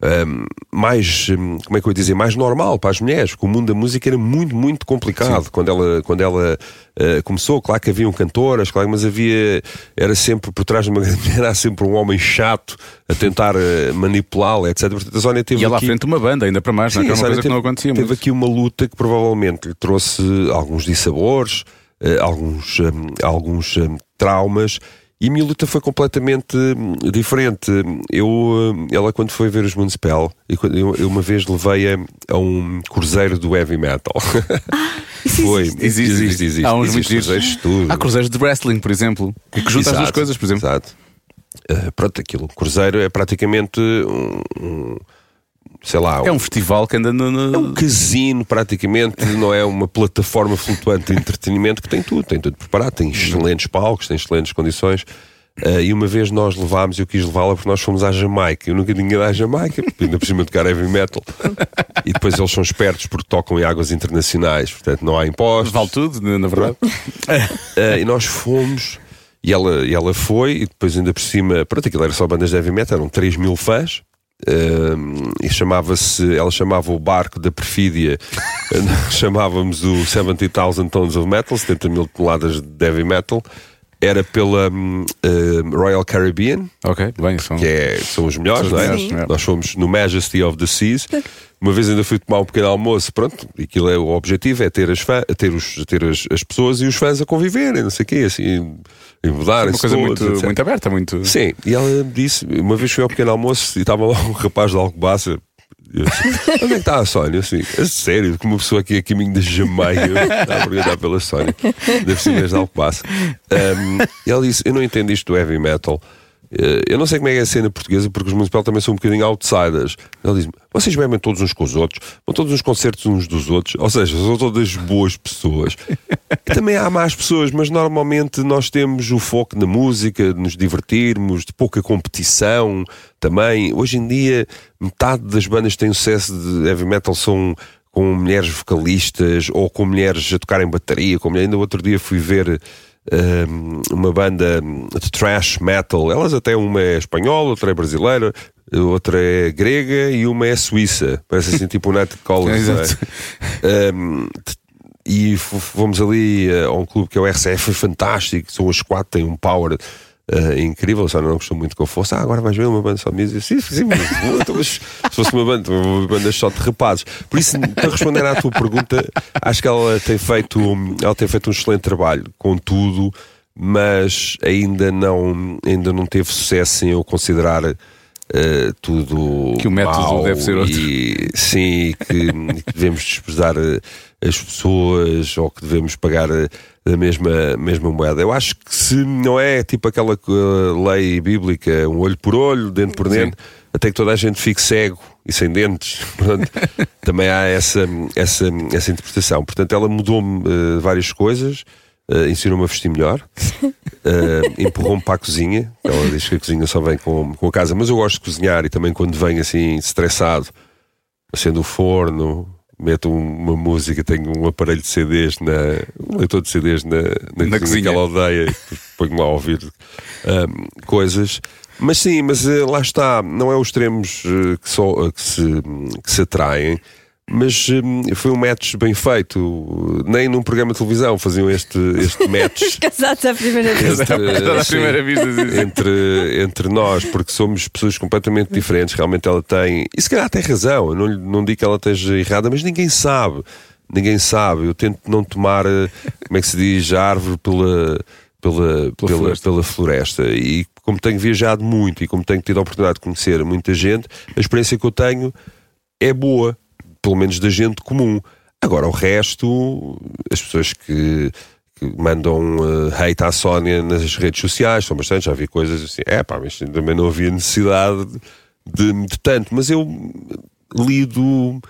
hum, mais, hum, como é que eu ia dizer, mais normal para as mulheres, porque o mundo da música era muito, muito complicado quando ela, quando ela uh, começou. Claro que haviam cantoras, claro, mas havia, era sempre por trás de uma grande mulher, há sempre um homem chato a tentar uh, manipulá-la, etc. Portanto, a Sónia teve E ela à aqui- frente de uma banda, ainda para mais, não é? Sim, Que era a uma coisa que teve, não acontecia teve muito. aqui uma luta que provavelmente lhe trouxe alguns dissabores, eh, alguns, hum, alguns hum, traumas. E a minha luta foi completamente hum, diferente. Eu, hum, ela, quando foi ver os Moonspell, e quando- eu, eu uma vez levei-a a um cruzeiro do heavy metal. foi, existe? Existe, existe. existe. Há uns Existe muito giros. cruzeiros de tudo. Há cruzeiros de wrestling, por exemplo, e que junta as duas coisas, por exemplo. Exato. Eh, pronto, aquilo. Cruzeiro é praticamente um, um- sei lá, É um festival que anda no. no- É um casino, praticamente, não é uma plataforma flutuante de entretenimento que tem tudo, tem tudo preparado, tem excelentes palcos, tem excelentes condições. Ah, e uma vez nós levámos, eu quis levá-la porque nós fomos à Jamaica. Eu nunca tinha ido à Jamaica, porque ainda por cima de tocar heavy metal. E depois eles são espertos porque tocam em águas internacionais, portanto não há impostos. Vale tudo, na verdade. Ah, e nós fomos, e ela, e ela foi, e depois ainda por cima, pronto, aquilo era só bandas de heavy metal, eram 3 mil fãs. E chamava-se, ela chamava o barco da perfídia, chamávamos o 70,000 tons of metal, 70 mil toneladas de heavy metal. Era pela hum, ah, Royal Caribbean, ok, bem, são. que é, são os melhores, São não os é? melhores, é. Nós fomos no Majesty of the Seas. Uma vez ainda fui tomar um pequeno almoço, pronto, e aquilo é o objetivo, é ter as, fã, ter os, ter as, as pessoas e os fãs a conviverem, não sei o quê, assim, e É mudarem uma coisa muito, muito aberta, muito. Sim, e ela disse, uma vez fui ao pequeno almoço e estava lá um rapaz de Alcobaça. Eu onde é que está a Sónia? Assim, a sério, como uma pessoa aqui a caminho da Jamaica está a perguntar pela Sónia, deve ser mesmo de Alcobaça. Um, e ela disse: Eu não entendo isto do heavy metal. Eh, Eu não sei como é é a cena portuguesa, porque os municipal também são um bocadinho outsiders. Ela diz vocês bebem todos uns com os outros, vão todos nos concertos uns dos outros, ou seja, são todas boas pessoas. E também há más pessoas, mas normalmente nós temos o foco na música, de nos divertirmos, de pouca competição também. Hoje em dia, metade das bandas que têm sucesso de heavy metal são com mulheres vocalistas ou com mulheres a tocarem bateria. Com mulher. Ainda outro dia fui ver uma banda de thrash metal. Elas até uma é espanhola, outra é brasileira, outra é grega e uma é suíça. Parece assim tipo o College. É. Um, e fomos ali uh, a um clube que é o RCF, foi fantástico. São as quatro, têm um power uh, incrível. Só não gostou muito que eu fosse. Ah, agora vais ver uma banda só de música. Sim, sim, mas, então, mas se fosse uma banda, uma banda só de rapazes. Por isso, para responder à tua pergunta, acho que ela tem feito, ela tem feito um excelente trabalho, contudo, mas ainda não, ainda não teve sucesso em eu considerar. uh, tudo Que o método deve ser outro. e sim, que, que devemos desprezar eh, as pessoas ou que devemos pagar eh, a mesma, mesma moeda. Eu acho que se não é tipo aquela eh, lei bíblica, um olho por olho, dente por dente, até que toda a gente fique cego e sem dentes, pronto, também há essa, essa, essa interpretação. Portanto, ela mudou-me eh, várias coisas. eh, ensinou-me a vestir melhor, eh, empurrou-me para a cozinha. Ela diz que a cozinha só vem com, com a casa, mas eu gosto de cozinhar e também quando venho assim estressado, acendo o forno, meto um- uma música, tenho um aparelho de CDs, na, um leitor de CDs na, na, Na cozinha, cozinha. que ela odeia, e depois ponho lá a ouvir ahm, coisas. Mas sim, mas eh, lá está, não é os extremos eh, que, só, eh, que, se, que se atraem. Mas hum, foi um match bem feito. Nem num programa de televisão faziam este, este match. Casados à primeira vez. entre, À primeira vista, entre, entre nós, porque somos pessoas completamente diferentes. Realmente ela tem, e se calhar tem razão, eu não, não digo que ela esteja errada, mas ninguém sabe. Ninguém sabe. Eu tento não tomar, eh, como é que se diz, a árvore pela, pela, pela, floresta. pela floresta. E como tenho viajado muito e como tenho tido a oportunidade de conhecer muita gente, a experiência que eu tenho é boa, pelo menos da gente comum. Agora, o resto, as pessoas que, que mandam eh, hate à Sónia nas redes sociais, são bastante, já vi coisas assim, é pá, mas também não havia necessidade de, de tanto, mas eu lido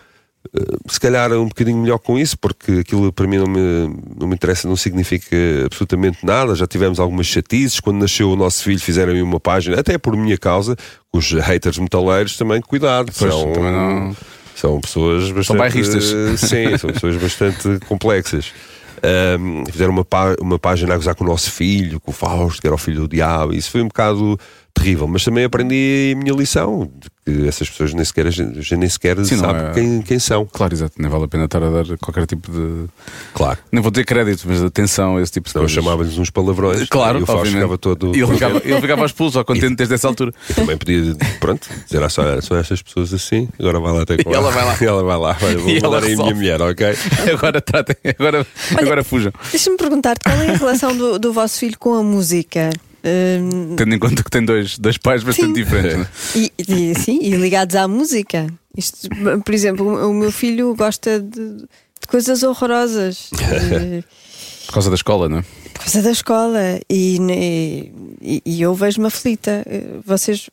eh, se calhar um bocadinho melhor com isso, porque aquilo para mim não me, não me interessa, não significa absolutamente nada. Já tivemos algumas chatices. Quando nasceu o nosso filho, fizeram uma página, até por minha causa, os haters metaleiros também, cuidado. Pois, são, também não- são pessoas bastante. bairristas. Sim, são pessoas bastante complexas. Ahm, fizeram uma, pá- uma página a gozar com o nosso filho, com o Fausto, que era o filho do diabo. Isso foi um bocado terrível. Mas também aprendi a minha lição de que essas pessoas nem sequer, já nem sequer Sim, não sabem é- quem, quem são. Claro, exato. Nem vale a pena estar a dar qualquer tipo de. Claro. Nem vou ter crédito, mas atenção a esse tipo de Então eu coisas. chamava-lhes uns palavrões. Claro, e o Fausto obviamente. ficava todo. E ele ficava, ele ficava expulso, ao contente desde essa altura. Eu também podia, pronto, dizer ah, só, são estas pessoas assim, agora vai lá até com E ela vai lá. ela vai lá, olha, vou E ela mandar aí a minha mulher, ok? Agora tratem, agora, agora fujam. Deixa-me perguntar-te qual é a relação do, do vosso filho com a música? Hum, Tendo em conta que tem dois, dois pais bastante Sim. diferentes. né? e, e, sim, e ligados à música. Isto, por exemplo, o meu filho gosta de, de coisas horrorosas. Por causa da escola, não é? Por causa da escola e, e, e eu vejo-me aflita. Eh, Vocês,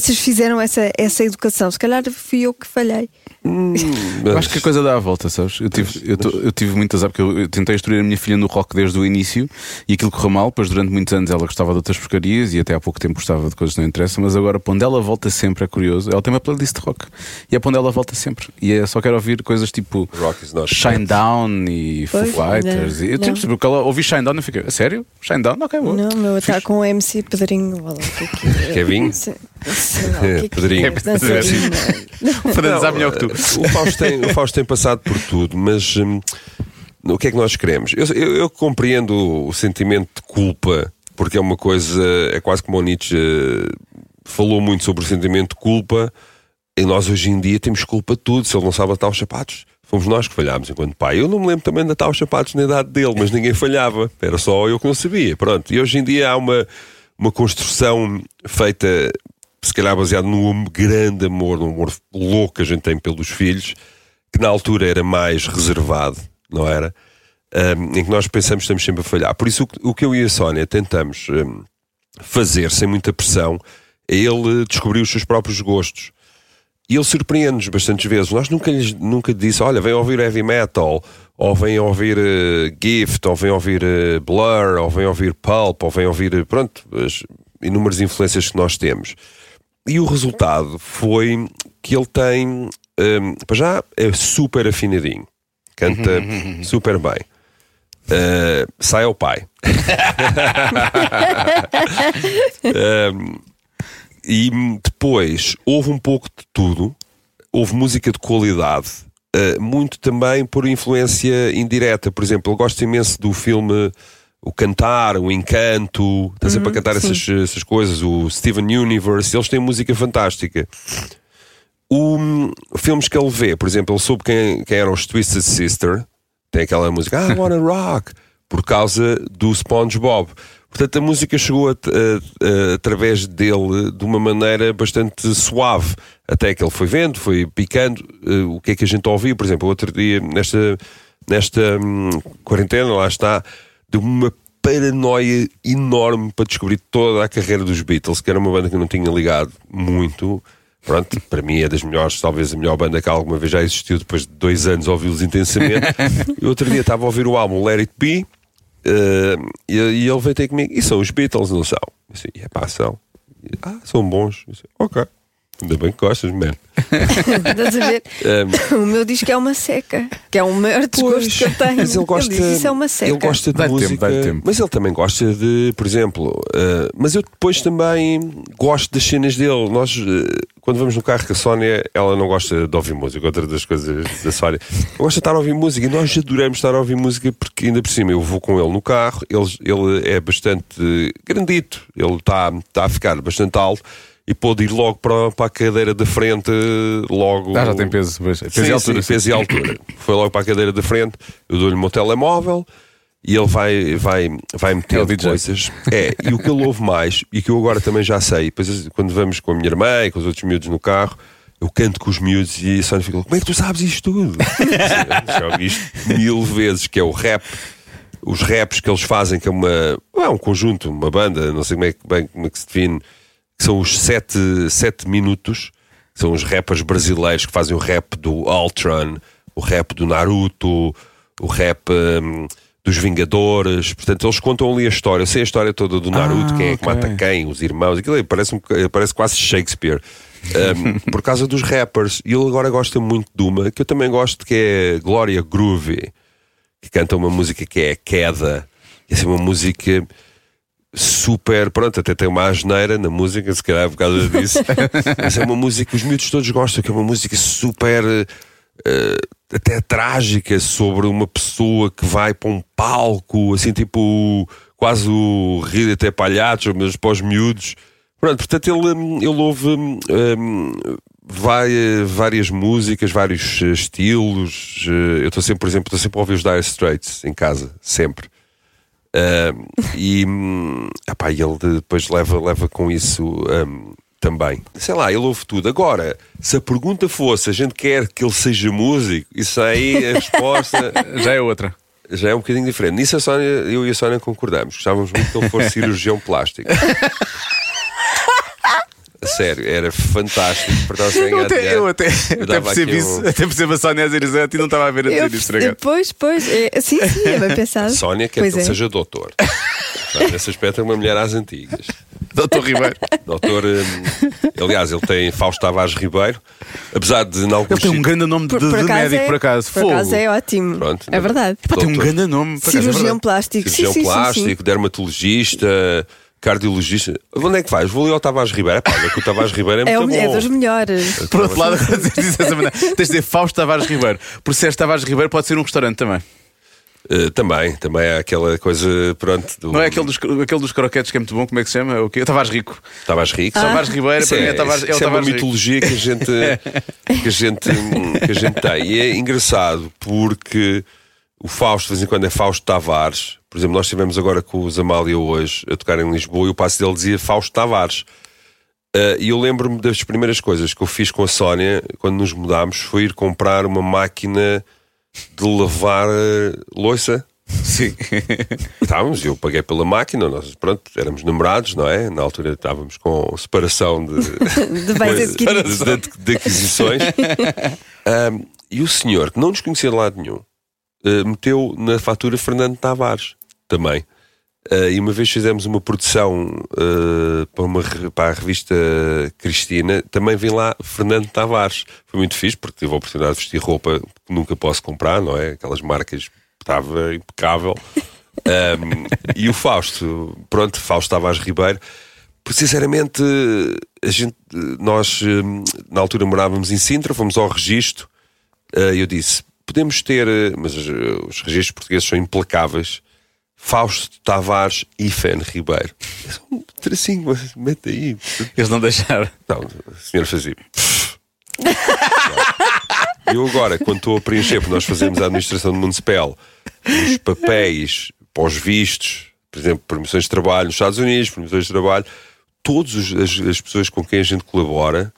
vocês fizeram essa, essa educação. Se calhar fui eu que falhei. Eu acho que a coisa dá a volta, sabes? Eu tive, eu, tô- eu tive muitas porque eu, eu tentei instruir a minha filha no rock desde o início e aquilo correu mal, pois durante muitos anos ela gostava de outras porcarias e até há pouco tempo gostava de coisas que não interessam, mas agora para onde ela volta sempre é curioso. Ela tem uma playlist de rock e é para onde ela volta sempre. E é só quero ouvir coisas tipo Rock is not Shine. Down e Foo Pois, Fighters. não, E eu não. tipo, porque ela ouvi Shine Down e eu fiquei, sério? Shine Down? Ok, boa. Não, o meu está com o MC Pedrinho. olha que é que é? O que é é? Pedrinho. Não, melhor que tu. O Fausto, tem, o Fausto tem passado por tudo, mas hum, o que é que nós queremos? Eu, eu- eu compreendo o sentimento de culpa, porque é uma coisa, é quase como o Nietzsche eh, falou muito sobre o sentimento de culpa, e nós hoje em dia temos culpa de tudo. Se ele não sabe atar os sapatos, fomos nós que falhámos enquanto pai. Eu não me lembro também de atar os sapatos na idade dele, mas ninguém falhava, era só eu que não sabia. Pronto, e hoje em dia há uma, uma construção feita se calhar baseado num grande amor, num amor louco que a gente tem pelos filhos, que na altura era mais reservado, não era? Ahm, em que nós pensamos que estamos sempre a falhar. Por isso, o o que eu e a Sónia tentamos ahm, fazer sem muita pressão é ele descobrir os seus próprios gostos. E ele surpreende-nos bastantes vezes. Nós nunca lhes nunca disse, olha, vem ouvir heavy metal, ou vem ouvir eh, Gift, ou vem ouvir eh, Blur, ou vem ouvir Pulp, ou vem ouvir, eh, pronto, as inúmeras influências que nós temos. E o resultado foi que ele tem, hum, para já, é super afinadinho, canta super bem. Uh, sai ao pai. Um, e depois houve um pouco de tudo, houve música de qualidade, uh, muito também por influência indireta. Por exemplo, eu gosto imenso do filme O Cantar, o Encanto, está sempre a cantar essas, essas coisas, o Steven Universe, eles têm música fantástica. O, filmes que ele vê, por exemplo, ele soube quem, quem eram os Twisted Sister, tem aquela música I Wanna Rock, por causa do SpongeBob. Portanto, a música chegou a- a- a- através dele de uma maneira bastante suave, até que ele foi vendo, foi picando eh, o que é que a gente ouvia. Por exemplo, outro dia, nesta, nesta hum, quarentena, lá está, uma paranoia enorme para descobrir toda a carreira dos Beatles, que era uma banda que eu não tinha ligado muito. Pronto, para mim é das melhores, talvez a melhor banda que alguma vez já existiu, depois de dois anos ouvi-los intensamente. e outro dia estava a ouvir o álbum Let It Be eh, e, e ele veio ter comigo, e são os Beatles, não são? Eu disse, é pá, são. E, ah, são bons. Eu disse, ok, ainda bem que gostas, man. Estás a ver? Um, O meu diz que é uma seca, que é o maior desgosto que eu tenho. Mas ele gosta, diz, isso é uma seca. Ele gosta de tempo, música, dá-lhe tempo. mas ele também gosta de, por exemplo, eh, mas eu depois também gosto das cenas dele. Nós, eh, quando vamos no carro com a Sónia, ela não gosta de ouvir música, outra das coisas da Sónia. Gosta de estar a ouvir música e nós adoramos estar a ouvir música porque ainda por cima eu vou com ele no carro, ele, ele é bastante grandito, ele está está a ficar bastante alto. E pôde ir logo para, para a cadeira da frente, logo. Ah, já tem peso. pois. Peso Sim, e altura. sim, peso e altura. Foi logo para a cadeira da frente, eu dou-lhe o meu telemóvel e ele vai, vai, vai É metendo DJ. coisas. É, e o que ele ouve mais, e que eu agora também já sei, depois quando vamos com a minha irmã e com os outros miúdos no carro, eu canto com os miúdos e a Sónia fica, como é que tu sabes isto tudo? já ouvi isto mil vezes, que é o rap. Os raps que eles fazem, que é uma. É um conjunto, uma banda, não sei como é, que- bem, como é que se define, que são os sete, sete minutos, são os rappers brasileiros que fazem o rap do Ultron, o rap do Naruto, o rap hum, dos Vingadores. Portanto, eles contam ali a história. Eu sei a história toda do Naruto, Ah, quem é que ok. mata quem, os irmãos, aquilo aí parece, um boca- parece quase Shakespeare. hum, por causa dos rappers. E ele agora gosta muito de uma que eu também gosto, que é Gloria Groovy, que canta uma música que é a Queda. E assim, uma música super. Pronto, até tem uma asneira na música, se calhar por causa disso. Mas é uma música que os miúdos todos gostam, que é uma música super. eh, até trágica sobre uma pessoa que vai para um palco, assim, tipo, quase o rir até palhaços, mas para os miúdos. Pronto, portanto, ele, ele ouve hum, vai- várias músicas, vários estilos. Eh, Eu estou sempre, por exemplo, estou sempre a ouvir os Dire Straits em casa, sempre. Ahm, e epá, ele depois leva, leva com isso hum, também. Sei lá, ele ouve tudo. Agora, se a pergunta fosse a gente quer que ele seja músico, isso aí a resposta Já é outra. já é um bocadinho diferente. Nisso a Sónia, eu e a Sónia concordamos. Gostávamos muito que ele fosse cirurgião plástico. Sério, era fantástico. Portanto, Eu até, eu até, até dava percebo aqui isso. um- Até percebo a Sónia a dizer. A ti não estava a ver a Eu dizer isso. Pois, pois, é, sim, sim, é bem pensado. Sónia quer Pois que ele é. seja doutor. Sabe, Nesse aspecto é uma mulher às antigas. Doutor Ribeiro. Doutor, hum, aliás, ele tem Fausto Tavares Ribeiro, apesar de em alguns Ele tem um grande nome de, Por, por de médico, é, por acaso. Por Fogo. acaso é ótimo. Pronto, é verdade. Pá, tem um Doutor. grande nome. acaso, é Cirurgião verdade. plástico. cirurgião sim, sim, plástico, sim, sim. dermatologista, cardiologista. Onde é que vais? Vou ali ao Tavares Ribeiro. É pá, olha que o Tavares Ribeiro é, É, muito é bom. dos melhores. Por outro lado, maneira, tens de dizer Fausto Tavares Ribeiro. Por ser Tavares Ribeiro, pode ser um restaurante também. Eh, também, também é aquela coisa, pronto, do Não é aquele dos, aquele dos croquetes que é muito bom, como é que se chama? O quê? Tavares Rico. Tavares Rico. Tavares Ribeiro, Isso para mim, é Tavares, é o é uma Rico. mitologia que a gente que a gente que a gente tem e é engraçado porque o Fausto de vez em quando é Fausto Tavares por exemplo nós estivemos agora com os Amália hoje a tocar em Lisboa e o passo dele dizia Fausto Tavares Uh, e eu lembro-me das primeiras coisas que eu fiz com a Sónia quando nos mudámos foi ir comprar uma máquina de lavar uh, louça Sim. Estávamos, eu paguei pela máquina, nós pronto, éramos namorados, não é? Na altura estávamos com separação de, De bens de, de- de aquisições. Ahm, e o senhor, que não nos conhecia de lado nenhum, ah, meteu na fatura Fernando Tavares também. Ah, e uma vez fizemos uma produção ah, para, uma, para a revista Cristina, também vem lá Fernando Tavares. Foi muito fixe, porque tive a oportunidade de vestir roupa que nunca posso comprar, não é? Aquelas marcas, estava impecável. Um, e o Fausto, pronto, Fausto Tavares Ribeiro, porque sinceramente a gente, nós hum, na altura morávamos em Sintra, fomos ao registro uh, e eu disse: podemos ter, uh, mas os, uh, os registros portugueses são implacáveis. Fausto Tavares e Fen Ribeiro. É só um tracinho, mas mete aí. Eles não deixaram. Não, a senhora fazia. Eu agora, quando estou a preencher, porque nós fazemos a administração do municipal, os papéis para os vistos, por exemplo, permissões de trabalho nos Estados Unidos, permissões de trabalho, todas as, as pessoas com quem a gente colabora, eh,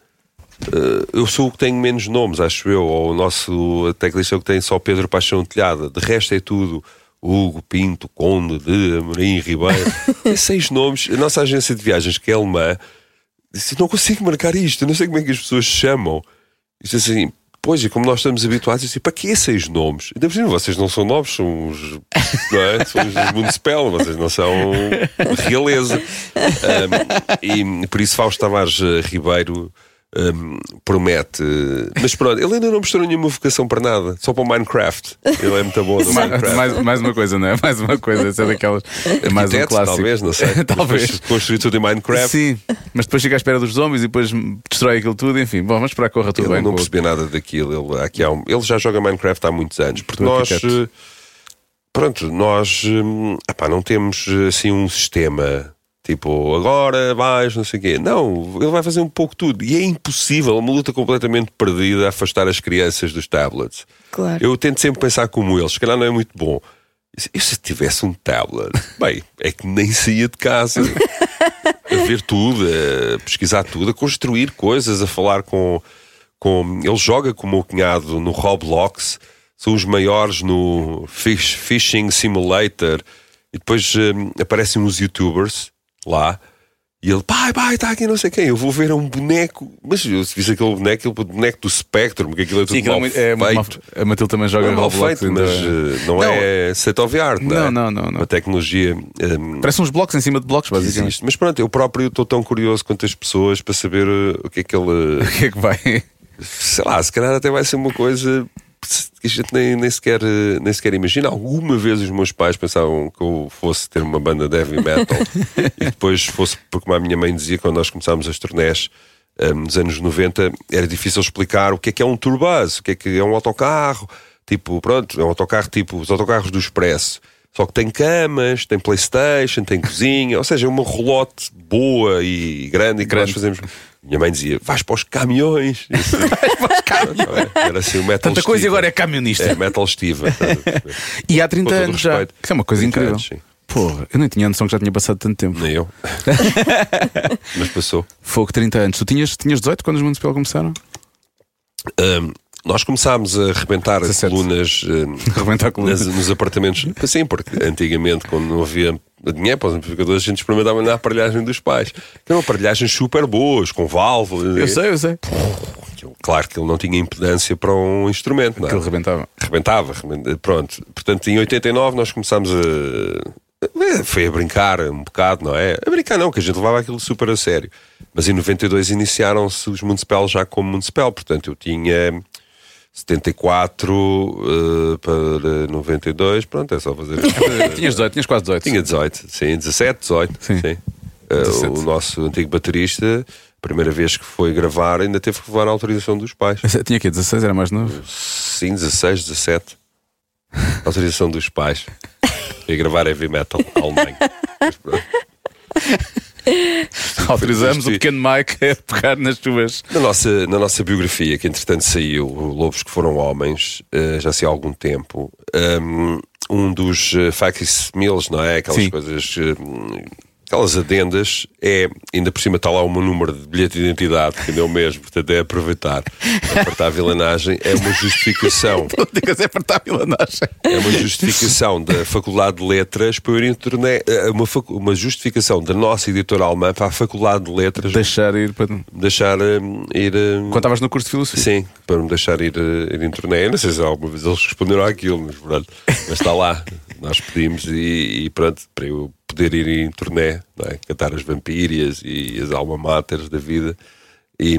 eu sou o que tenho menos nomes, acho eu, ou o nosso teclista é o que tem só Pedro Paixão Telhada, de resto é tudo Hugo Pinto, Conde de Amorim Ribeiro, seis nomes. A nossa agência de viagens, que é alemã, disse: Não consigo marcar isto, eu não sei como é que as pessoas chamam. Disse assim: Pois, e como nós estamos habituados, eu disse: Para que seis nomes? Ainda por cima, vocês não são novos, são os, não é? são os municipal, vocês não são realeza. Um, e por isso, Fausto Tavares eh, Ribeiro. Um, promete, mas pronto, ele ainda não mostrou nenhuma vocação para nada, só para o Minecraft. Ele é muito bom no Mais, Minecraft. mais, mais uma coisa, não é? Mais uma coisa. Essa é daquelas. É mais um clássico. talvez, não sei. talvez. Construir tudo em Minecraft. Sim, mas depois chega à espera dos zombies e depois destrói aquilo tudo. Enfim, bom, vamos esperar que corra tudo Ele bem. não com o- percebeu nada daquilo. Ele, aqui há um- ele já joga Minecraft há muitos anos. Porque Do nós. arquiteto. eh, Pronto, nós. hum, epá, não temos eh, assim um sistema. Tipo, agora vais, não sei o quê. Não, ele vai fazer um pouco tudo. E é impossível, é uma luta completamente perdida afastar as crianças dos tablets. Claro. Eu tento sempre pensar como eles, se calhar não é muito bom. Eu se tivesse um tablet, bem, é que nem saía de casa a ver tudo, a pesquisar tudo, a construir coisas, a falar com. com ele joga com o meu cunhado no Roblox, são os maiores no Fish, Fishing Simulator, e depois hum, aparecem uns youtubers lá. E ele, pai, pai, está aqui não sei quem, eu vou ver um boneco. Mas eu se visse aquele boneco, aquele boneco do Spectrum, que aquilo é tudo Sim, aquilo é mal é feito. A Matilde também joga é mal Roblox. feito, mas eh, não, é state of art, não, é? Não, não, não. Uma tecnologia hum, Parece uns blocos em cima de blocos, basicamente. existe. Mas pronto, eu próprio estou tão curioso quanto as pessoas para saber eh, o que é que ele. O que é que vai? sei lá, se calhar até vai ser uma coisa. Que a gente nem, nem, sequer, eh, nem sequer imagina. Alguma vez os meus pais pensavam que eu fosse ter uma banda de heavy metal e depois fosse, porque como a minha mãe dizia quando nós começámos as turnés um, nos anos 90, era difícil explicar o que é que é um turbus, o que é que é um autocarro. Tipo, pronto, é um autocarro tipo os autocarros do Expresso. Só que tem camas, tem Playstation, tem cozinha, ou seja, é uma rolote boa e grande e que nós fazemos. Minha mãe dizia: vais para os caminhões. Vais para os caminhões. era assim o metal Tanta coisa e agora é camionista. É metal estiva. E há 30 Com todo anos já. respeito. Que é uma coisa 30 incrível. anos. Porra, eu nem tinha noção que já tinha passado tanto tempo. Nem eu. Mas passou. Fogo 30 anos. Tu tinhas, tinhas 18 quando os Municipal começaram? Ahm, nós começámos a arrebentar 17. colunas ahm, Arrebentar colunas. nas- nos apartamentos. Sim, porque antigamente, quando não havia dinheiro para os amplificadores, a gente experimentava na aparelhagem dos pais. Que eram aparelhagens super boas, com válvulas. Eu sei, eu sei. Claro que ele não tinha impedância para um instrumento, não é? Ele rebentava. Rebentava. Pronto. Portanto, em 89 nós começámos a. eh, Foi a brincar um bocado, não é? A brincar não, que a gente levava aquilo super a sério. Mas em 92 iniciaram-se os Municipal já como Municipal. Portanto, eu tinha 74 eh, para 92. Pronto, é só fazer. Tinhas 18, tinhas quase 18. Tinha 18, sim, 17, 18. Sim. Sim. 17. o nosso antigo baterista, primeira vez que foi gravar, ainda teve que levar a autorização dos pais. Tinha aqui 16, era mais novo. Sim, 16, 17. Autorização dos pais. E gravar heavy metal alemão. Mas pronto. Autorizamos o pequeno Mike a pegar nas tuas. Na nossa, na nossa biografia, que entretanto saiu, Lobos que Foram Homens, eh, já sei há algum tempo, um, um dos uh, facsimils, não é? Aquelas Sim. coisas, eh, aquelas adendas, é, ainda por cima está lá o meu número de bilhete de identidade, que ainda é o mesmo, portanto é aproveitar. Apertar a vilanagem é uma justificação. Digas é apertar a vilanagem. É uma justificação da Faculdade de Letras para eu ir turnê. É uma, uma justificação da nossa editora alemã para a Faculdade de Letras Deixar ir para. deixar hum, ir. hum, Quando estavas no curso de filosofia. Sim, para me deixar ir, eh, ir em. Eu não sei se alguma vez eles responderam àquilo, mas pronto. Mas está lá. Nós pedimos e, e pronto, para eu poder ir em turnê, não é? cantar as vampírias e as alma maters da vida. E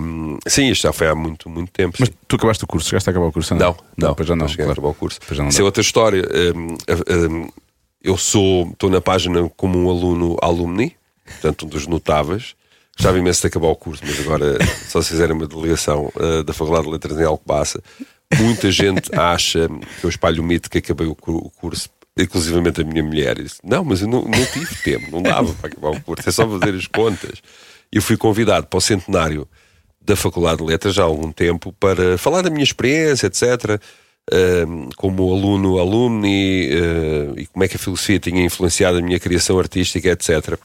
sim, isto já foi há muito, muito tempo. Mas sim. tu acabaste o curso, chegaste a acabar o curso? Não, não, Depois já não. cheguei a claro. acabar o curso. Não Isso é outra história. Hum, hum, eu sou, estou na página como um aluno alumni, portanto, um dos notáveis. Gostava imenso de acabar o curso, mas agora só se fizerem uma delegação uh, da Faculdade de Letras em Alcobaça. Muita gente acha que eu espalho o mito que acabei o curso, inclusivamente a minha mulher. Disse, não, mas eu não, não tive tempo, não dava para acabar o curso, é só fazer as contas. Eu fui convidado para o centenário da Faculdade de Letras já há algum tempo para falar da minha experiência, etc. ehm, como aluno, alumni, eh, e como é que a filosofia tinha influenciado a minha criação artística, etc.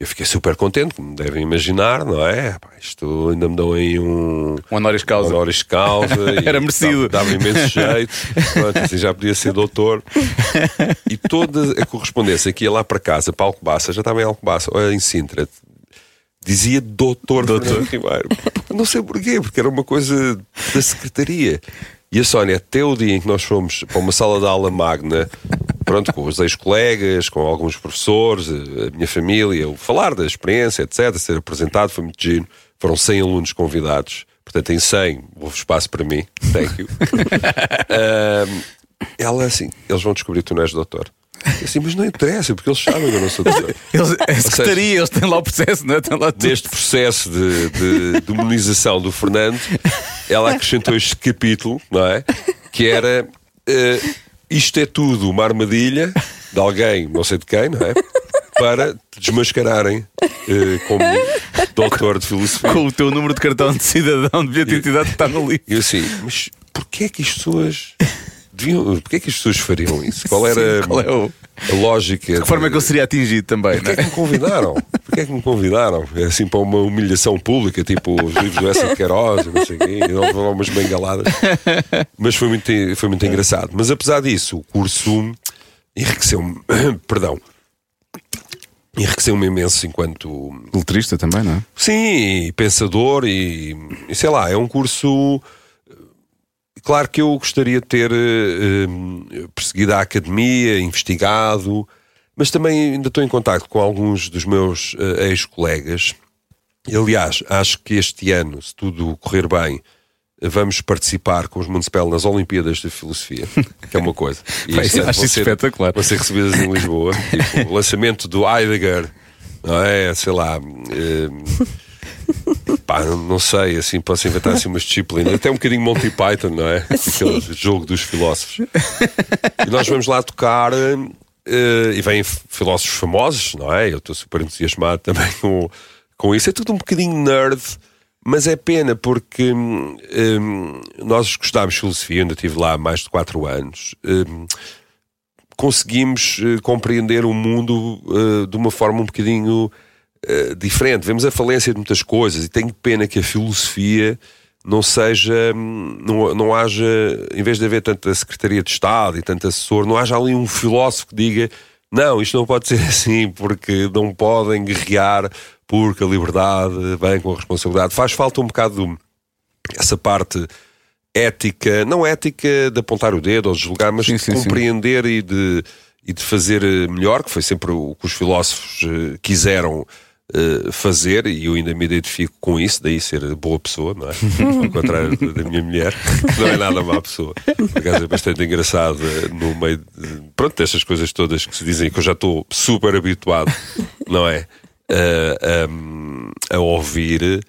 Eu fiquei super contente, como devem imaginar, não é? Pá, isto ainda me dão aí um. Um honoris causa. Honoris causa. Era merecido. Dava imenso jeito. Pronto, assim já podia ser doutor. E toda a correspondência que ia lá para casa, para Alcobaça, já estava em Alcobaça, ou em Sintra, dizia doutor, doutor. Ribeiro. Não sei porquê, porque era uma coisa da secretaria. E a Sónia, até o dia em que nós fomos para uma sala de aula magna, pronto, com os ex-colegas, com alguns professores, a a minha família, o falar da experiência, etc., ser apresentado, foi muito giro. Foram 100 alunos convidados, portanto, em 100 houve espaço para mim. Thank you. Ahm, ela assim, eles vão descobrir que tu não és doutor. Assim, mas não interessa, porque eles sabem que eu não sou doutor. Eles, a secretaria, eles têm lá o processo, não é? Têm lá tudo. Deste processo de, de demonização do Fernando, ela acrescentou este capítulo, não é? Que era eh, isto é tudo uma armadilha de alguém, não sei de quem, não é? Para te desmascararem eh, como doutor de filosofia. Com o teu número de cartão de cidadão de identidade que está no livro. E eu assim, mas porquê é que as pessoas deviam, porquê é que as pessoas fariam isso? Qual era Sim, qual é o- a lógica? De que forma é que eu seria atingido também, não Porquê é que me convidaram? Porquê é que me convidaram? É assim para uma humilhação pública, tipo os livros do Essa de Queiroz, não sei o quê, e não umas bengaladas. Mas foi muito, foi muito engraçado. Mas apesar disso, o curso enriqueceu-me, perdão, enriqueceu-me imenso enquanto Letrista também, não é? Sim, pensador e, e sei lá, é um curso. Claro que eu gostaria de ter eh, eh, perseguido a academia, investigado, mas também ainda estou em contato com alguns dos meus eh, ex-colegas. Aliás, acho que este ano, se tudo correr bem, vamos participar com os Municipal nas Olimpíadas de Filosofia, que é uma coisa. E ano acho isso ser- espetacular. Vão ser recebidas em Lisboa. Tipo, o lançamento do Heidegger, não é? Sei lá. eh, pá, não sei, assim, posso inventar assim umas disciplinas. Até um bocadinho Monty Python, não é? Aquele jogo dos filósofos. E nós vamos lá tocar. eh, e vêm filósofos famosos, não é? Eu estou super entusiasmado também com, com isso. É tudo um bocadinho nerd, mas é pena porque hum, hum, nós gostámos de filosofia, ainda estive lá há mais de 4 anos. hum, conseguimos eh, compreender o mundo eh, de uma forma um bocadinho eh, diferente. Vemos a falência de muitas coisas e tenho pena que a filosofia não seja, hum, não, não haja, em vez de haver tanta Secretaria de Estado e tanto assessor, não haja ali um filósofo que diga não, isto não pode ser assim porque não podem guerrear porque a liberdade vem com a responsabilidade. Faz falta um bocado essa parte ética, não ética de apontar o dedo ou de julgar, mas Sim, de sim, sim. compreender e de, e de fazer melhor, que foi sempre o que os filósofos eh, quiseram eh, fazer, e eu ainda me identifico com isso, daí ser boa pessoa, não é? Ao contrário da minha mulher, que não é nada má pessoa. Por acaso é bastante engraçado eh, no meio de, pronto, destas coisas todas que se dizem que eu já estou super habituado, não é? A- a, a ouvir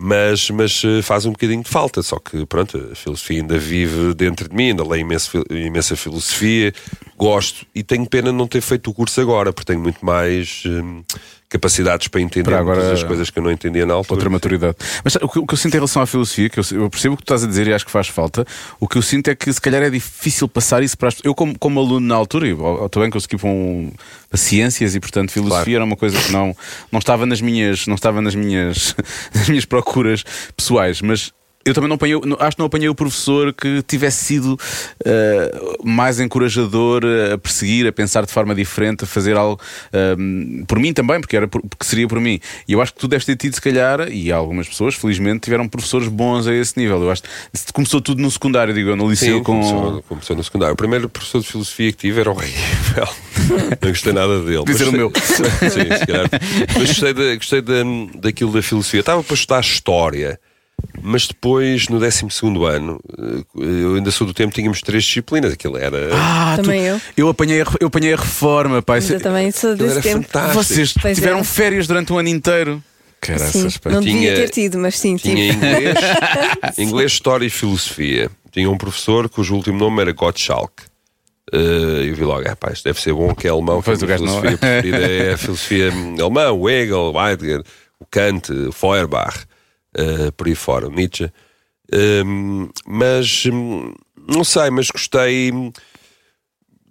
mas, mas eh, faz um bocadinho de falta. Só que, pronto, a filosofia ainda vive dentro de mim, ainda leio imenso, imensa filosofia, gosto e tenho pena de não ter feito o curso agora, porque tenho muito mais hum, capacidades para entender Para agora- muitas das coisas que eu não entendia na altura. Outra maturidade. Mas o que, eu sinto em relação à filosofia, que eu, percebo o que tu estás a dizer e acho que faz falta, o que eu sinto é que se calhar é difícil passar isso para as Eu, como, como aluno na altura, e eu- eu também consegui para, um, para ciências e, portanto, filosofia Claro. era uma coisa que não, não estava nas minhas, não estava nas minhas, nas minhas procuras pessoais, mas. Eu também não apanhei, acho que não apanhei o professor que tivesse sido eh, mais encorajador a perseguir, a pensar de forma diferente, a fazer algo ehm, por mim também, porque, era por- porque seria por mim. E eu acho que tu deves ter tido, se calhar, e algumas pessoas, felizmente, tiveram professores bons a esse nível. Eu acho começou tudo no secundário, digo eu, no liceu Sim, com. começou, começou no secundário. O primeiro professor de filosofia que tive era horrível. não gostei nada dele. Dizer o meu. Sim, se calhar. Mas gostei, da, gostei da, daquilo da filosofia. Estava para estudar História. Mas depois, no 12 ano, eh, eu ainda sou do tempo, tínhamos três disciplinas. Aquilo era. Ah, tu- Também eu. Eu apanhei, a, eu apanhei a reforma, pai. Mas eu também sou desse era tempo. fantástico. Vocês Pois tiveram é. férias durante um ano inteiro. Sim, Caraças, pá. não devia Tinha- ter tido, mas sim, Tinha tive. inglês, inglês, história e filosofia. Tinha um professor cujo último nome era Gottschalk. Eh, eu vi logo, ah, pá, isto deve ser bom, que é alemão. que Pois, a minha o gajo não- filosofia preferida é a filosofia alemã, o Hegel, o Heidegger, o Kant, o Feuerbach, eh, por aí fora, o Nietzsche. Ehm, mas hum, não sei, mas gostei.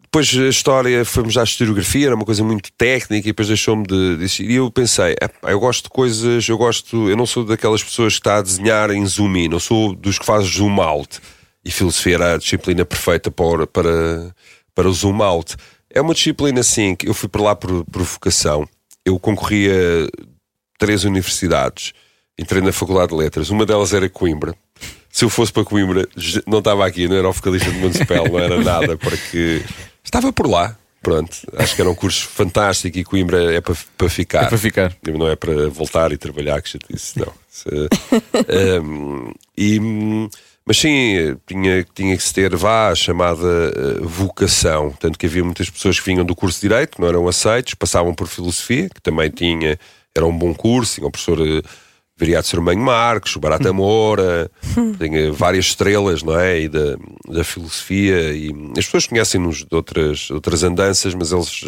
Depois a história, fomos à historiografia, era uma coisa muito técnica e depois deixou-me de, de. E eu pensei, "Epá, eu gosto de coisas, eu gosto, eu não sou daquelas pessoas que está a desenhar em zoom in, eu sou dos que faz zoom out. E filosofia era a disciplina perfeita para, para, para o zoom out. É uma disciplina assim que eu fui para lá por, por vocação. Eu concorria a três universidades, entrei na Faculdade de Letras, uma delas era Coimbra. Se eu fosse para Coimbra, não estava aqui, não era o vocalista de Municipal, não era nada, porque estava por lá. Pronto, acho que era um curso fantástico e Coimbra é para, para ficar. É para ficar. Não é para voltar e trabalhar, que chatice, não. Se- um, e, mas sim, tinha, tinha que se ter, vá, a chamada eh, vocação. Tanto que havia muitas pessoas que vinham do curso de Direito, não eram aceitos, passavam por Filosofia, que também tinha, era um bom curso, tinha o professor eh, Viriato Sermanho Marques, o Barata Moura, tinha várias estrelas, não é? E da, da filosofia. E as pessoas conhecem-nos de outras, outras andanças, mas eles.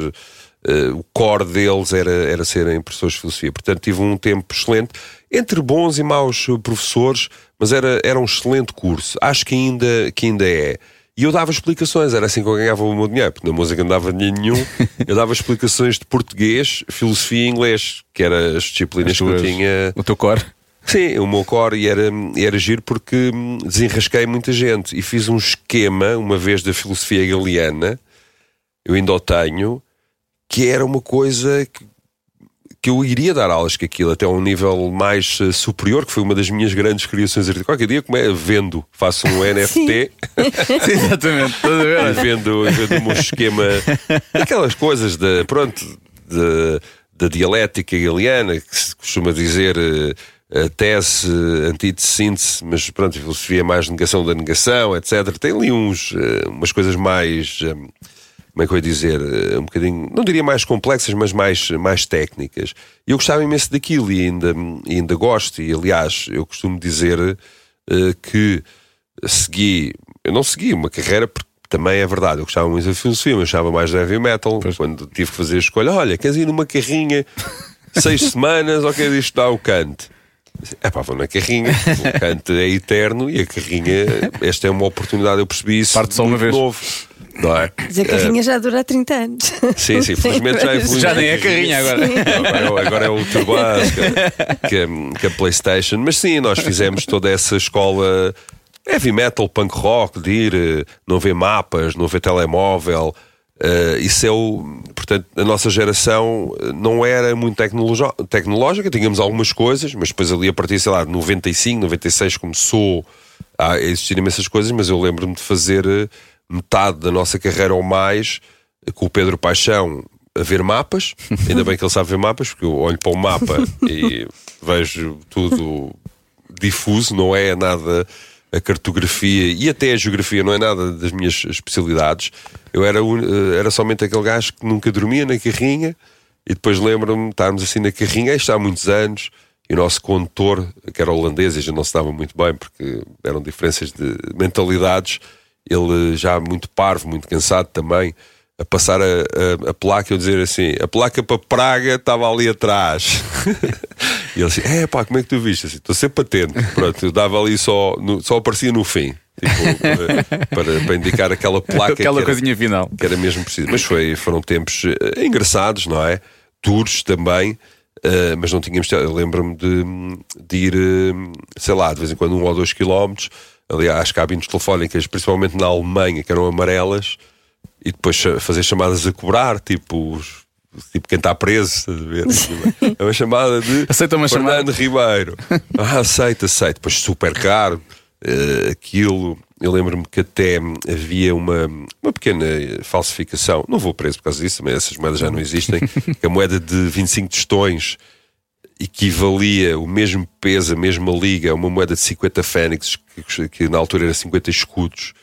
eh, o core deles era, era serem professores de filosofia. Portanto, tive um tempo excelente, entre bons e maus eh, professores, mas era, era um excelente curso. Acho que ainda, que ainda é. E eu dava explicações, era assim que eu ganhava o meu dinheiro, porque na música não dava dinheiro nenhum. Eu dava explicações de português, filosofia e inglês, que eram as disciplinas As que eu tuas- tinha. O teu core. Sim, o meu core e era, era giro porque hum, desenrasquei muita gente e fiz um esquema, uma vez da filosofia galiana, eu ainda o tenho, que era uma coisa que, que eu iria dar aulas que aquilo até a um nível mais eh, superior, que foi uma das minhas grandes criações artísticas. Qualquer dia como é, vendo, faço um NFT Sim, exatamente. E vendo, meu esquema, aquelas coisas da, pronto, da, da dialética galiana, que se costuma dizer, eh, a tese, antítese, síntese, mas pronto, a filosofia é mais negação da negação, etc. Tem ali uns, eh, umas coisas mais. eh, Como é que eu ia dizer? Eh, Um bocadinho, não diria mais complexas, mas mais, mais técnicas. E eu gostava imenso daquilo e ainda, e ainda gosto. E aliás, eu costumo dizer eh, que segui, eu não segui uma carreira porque também é verdade, eu gostava muito da filosofia, mas gostava mais de heavy metal. Quando tive que fazer a escolha, olha, queres ir numa carrinha seis semanas ou queres estudar o Kant? É pá, vou na carrinha, o Kant é eterno e a carrinha, esta é uma oportunidade, eu percebi isso Parte só uma vez. novo. Não é? Dizer que a carrinha já dura 30 anos. Sim, sim, felizmente já evoluiu. Já nem é carrinha agora. Agora, agora é o Turbans, que, que, que a PlayStation. Mas sim, nós fizemos toda essa escola heavy metal, punk rock, de ir, eh, não ver mapas, não ver telemóvel. Eh, isso é o. Portanto, a nossa geração eh, não era muito tecnológica, tínhamos algumas coisas, mas depois ali a partir, sei lá, de 95, 96 começou a existir imensas coisas, mas eu lembro-me de fazer eh, metade da nossa carreira ou mais com o Pedro Paixão a ver mapas. Ainda bem que ele sabe ver mapas, porque eu olho para o mapa e vejo tudo difuso, não é nada a cartografia e até a geografia não é nada das minhas especialidades. Eu era, eh, era somente aquele gajo que nunca dormia na carrinha e depois lembro-me de estarmos assim na carrinha, isto há muitos anos, e o nosso condutor, que era holandês e já não se dava muito bem porque eram diferenças de mentalidades, ele já muito parvo, muito cansado também, a passar a, a, a placa eu dizer assim: a placa para Praga estava ali atrás. e ele assim: é pá, como é que tu viste? Assim, Estou sempre atento. Pronto, eu dava ali só, no- só aparecia no fim. Tipo, para, para, para indicar aquela placa Aquela que era- coisinha final. que era mesmo preciso. Mas foi, foram tempos eh, engraçados, não é? Duros também, eh, mas não tínhamos. Eu lembro-me de, de ir, eh, sei lá, de vez em quando, um ou dois quilómetros, ali às cabines telefónicas, principalmente na Alemanha, que eram amarelas, e depois fazer chamadas a cobrar, tipo. os- Tipo quem está preso, estás a ver? É uma chamada de Aceita uma Fernando Ribeiro. Ah, aceita, aceita. Depois super caro. eh, aquilo, eu lembro-me que até havia uma, uma pequena falsificação. Não vou preso por causa disso, mas essas moedas já não existem. que a moeda de 25 tostões equivalia o mesmo peso, a mesma liga, a uma moeda de 50 fênixes, que, que na altura era 50 escudos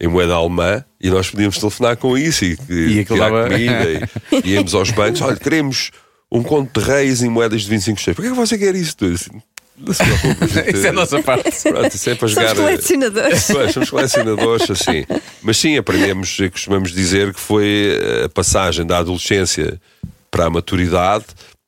em moeda alemã, e nós podíamos telefonar com isso e, E aquilo tirar dava- comida e, e íamos aos bancos. Olha, queremos um conto de reis em moedas de 25 tostões. Porquê que você quer isso? tudo? Assim, Não se preocupe, gente. Isso é a nossa parte. Pronto, isso é para Somos jogar. colecionadores. Pois, somos colecionadores, assim. Mas sim, aprendemos, costumamos dizer que foi a passagem da adolescência para a maturidade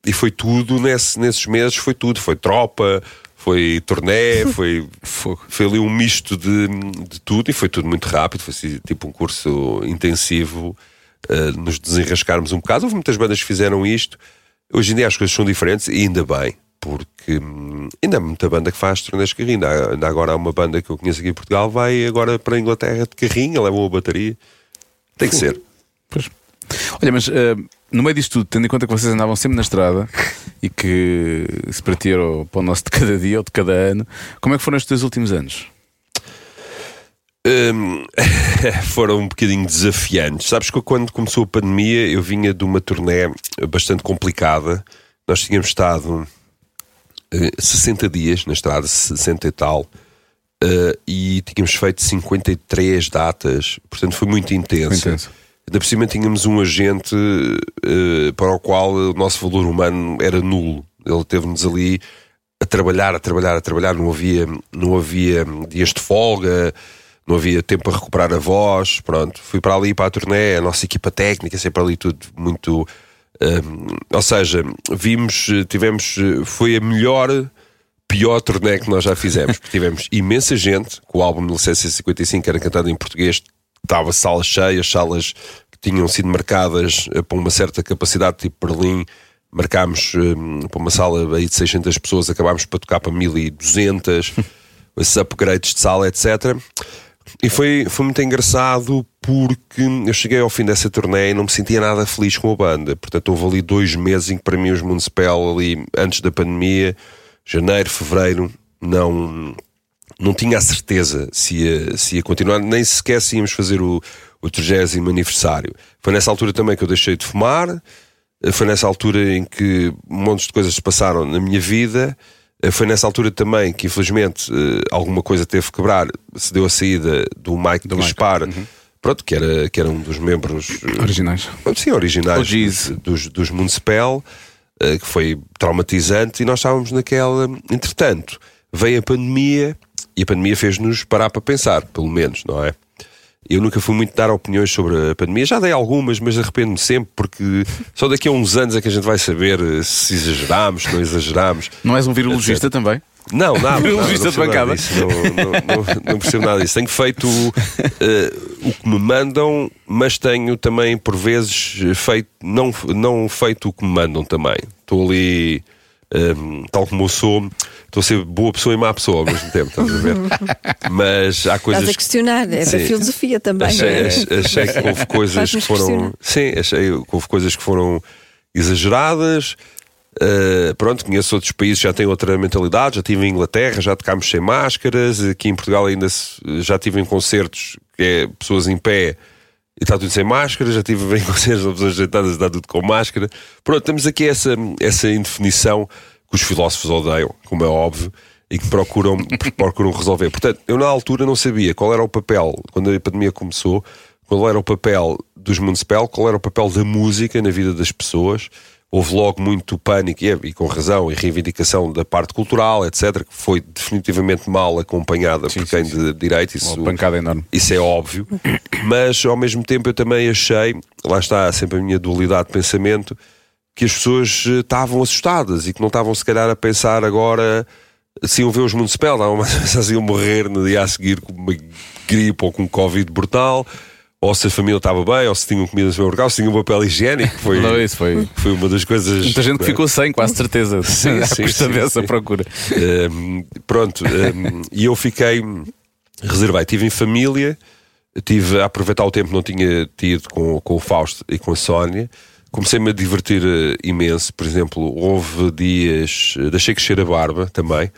e foi tudo nesse- nesses meses, foi tudo. Foi tropa, foi turnê, foi, foi, foi ali um misto de, de tudo e foi tudo muito rápido. Foi assim, tipo um curso intensivo, eh, nos desenrascarmos um bocado. Houve muitas bandas que fizeram isto. Hoje em dia as coisas são diferentes e ainda bem, porque hum, ainda há muita banda que faz turnês de carrinho. Ainda, ainda agora há uma banda que eu conheço aqui em Portugal, vai agora para a Inglaterra de carrinho, levam a bateria. Tem que ser. Pois. Olha, mas eh, no meio disto tudo, tendo em conta que vocês andavam sempre na estrada e que se para ti era o para o nosso de cada dia ou de cada ano, como é que foram estes dois últimos anos? Hum, foram um bocadinho desafiantes. Sabes que quando começou a pandemia eu vinha de uma turnê bastante complicada. Nós tínhamos estado eh, 60 dias na estrada, 60 e tal, eh, e tínhamos feito 53 datas, portanto foi muito intenso. Foi intenso. Ainda por cima tínhamos um agente eh, para o qual o nosso valor humano era nulo. Ele teve-nos ali a trabalhar, a trabalhar, a trabalhar, não havia, não havia dias de folga, não havia tempo para recuperar a voz. Pronto, fui para ali para a turnê, a nossa equipa técnica, sempre ali tudo muito. hum, ou seja, vimos, tivemos, foi a melhor, pior turnê que nós já fizemos, tivemos imensa gente, com o álbum 1955 que era cantado em português, estava salas cheias, salas que tinham sido marcadas eh, para uma certa capacidade, tipo Berlim. Marcámos eh, para uma sala aí de 600 pessoas, acabámos para tocar para 1200, esses upgrades de sala, etc. E foi, foi muito engraçado porque eu cheguei ao fim dessa turnê e não me sentia nada feliz com a banda. Portanto, houve ali dois meses em que para mim os Municipal, ali antes da pandemia, janeiro, fevereiro, não, não tinha a certeza se ia, se ia continuar, nem sequer se íamos fazer o, o 30 aniversário. Foi nessa altura também que eu deixei de fumar, foi nessa altura em que um monte de coisas se passaram na minha vida Eh, Foi nessa altura também que, infelizmente, eh, alguma coisa teve que quebrar. Se deu a saída do Mike Do Gaspar, pronto, que era, que era um dos membros eh, Originais. Sim, originais OGs. dos, dos, Municipal, eh, que foi traumatizante, e nós estávamos naquela. Entretanto, veio a pandemia e a pandemia fez-nos parar para pensar, pelo menos, não é? Eu nunca fui muito dar opiniões sobre a pandemia, já dei algumas, mas arrependo-me sempre porque só daqui a uns anos é que a gente vai saber eh, se exagerámos, se não exagerámos. Não és um virologista também? Não, nada. Virologista de bancada. disso, Não, não, não- não percebo nada disso. Tenho feito eh, o que me mandam, mas tenho também, por vezes, feito, não, não feito o que me mandam também. Estou ali, eh, tal como eu sou, estou a ser boa pessoa e má pessoa ao mesmo tempo, estás a ver? Mas há coisas. Estás a questionar, é da Sim. filosofia também. Achei, é? achei- que houve coisas que foram. Sim, achei que houve coisas que foram exageradas. Uh, pronto, conheço outros países já têm outra mentalidade. Já estive em Inglaterra, já tocámos sem máscaras. Aqui em Portugal ainda se- já estive em concertos que é pessoas em pé e está tudo sem máscara. Já estive em concertos com pessoas deitadas e está tudo com máscara. Pronto, temos aqui essa, essa indefinição que os filósofos odeiam, como é óbvio, e que procuram, procuram resolver. Portanto, eu na altura não sabia qual era o papel, quando a pandemia começou, qual era o papel dos Municipal, qual era o papel da música na vida das pessoas. Houve logo muito pânico, e, é- e com razão, e reivindicação da parte cultural, etc., que foi definitivamente mal acompanhada por quem de direito. Isso, Uma pancada enorme. isso é óbvio, mas ao mesmo tempo eu também achei, lá está sempre a minha dualidade de pensamento, que as pessoas eh, estavam assustadas e que não estavam se calhar a pensar agora se iam ver os Municipal, estavam a pensar se iam morrer no dia a seguir com uma gripe ou com um Covid brutal, ou se a família estava bem, ou se tinham comida no supermercado, ou se tinham papel higiênico, foi, Não, isso foi. foi uma das coisas. Muita gente que ficou sem, quase certeza. Sim, à sim, custa sim, dessa sim. procura. Um, pronto, um, e eu fiquei reservei. Estive em família, tive a aproveitar o tempo que não tinha tido com, com o Fausto e com a Sónia. Comecei-me a divertir eh, imenso. Por exemplo, houve dias. eh, deixei crescer a barba também.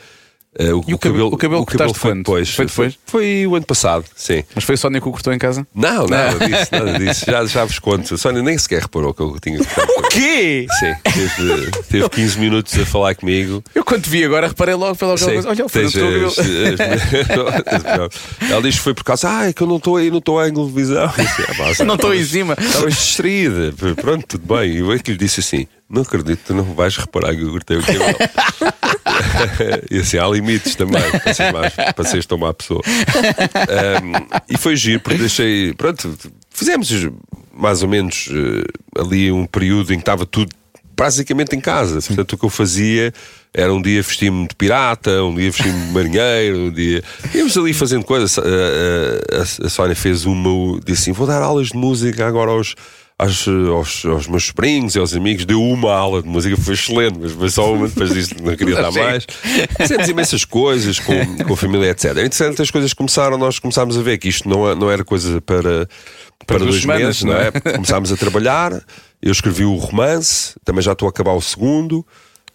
Eh, E o cabelo- o cabelo cortaste foi quando? depois. Foi depois? Foi o ano passado, sim. Mas foi a Sónia que o cortou em casa? Não, nada disso, nada disso. Já, já vos conto. A Sónia nem sequer reparou que eu tinha cortado. O quê? Sim, teve, teve 15 minutos a falar comigo. Eu quando vi agora reparei logo, aquela Sim, coisa. Olha, foi o tens teu cabelo. as- as- Ela diz que foi por causa, ah, é que eu não estou aí, não estou à televisão. Não estou em cima. Estavas distraída. Pronto, tudo bem. E eu é que lhe disse assim: não acredito, tu não vais reparar que eu cortei o cabelo. e assim, há limites também para ser, mais, para seres tão má pessoa. Um, e foi giro, porque deixei. Pronto, fizemos mais ou menos eh, ali um período em que estava tudo basicamente em casa. Portanto, o que eu fazia era um dia vestir-me de pirata, um dia vestir-me de marinheiro, um dia. Íamos ali fazendo coisas. A, a, a- a Sónia fez uma, disse assim: vou dar aulas de música agora aos. Aos, aos, aos meus sobrinhos e aos amigos, deu uma aula de música, foi excelente, mas foi só uma, depois disso não queria dar mais. Fizemos imensas coisas com, com a família, etc. Entretanto, as coisas começaram, nós começámos a ver que isto não, é- não era coisa para, para, dois semanas, meses, não é? é? Começámos a trabalhar, eu escrevi o romance, também já estou a acabar o segundo,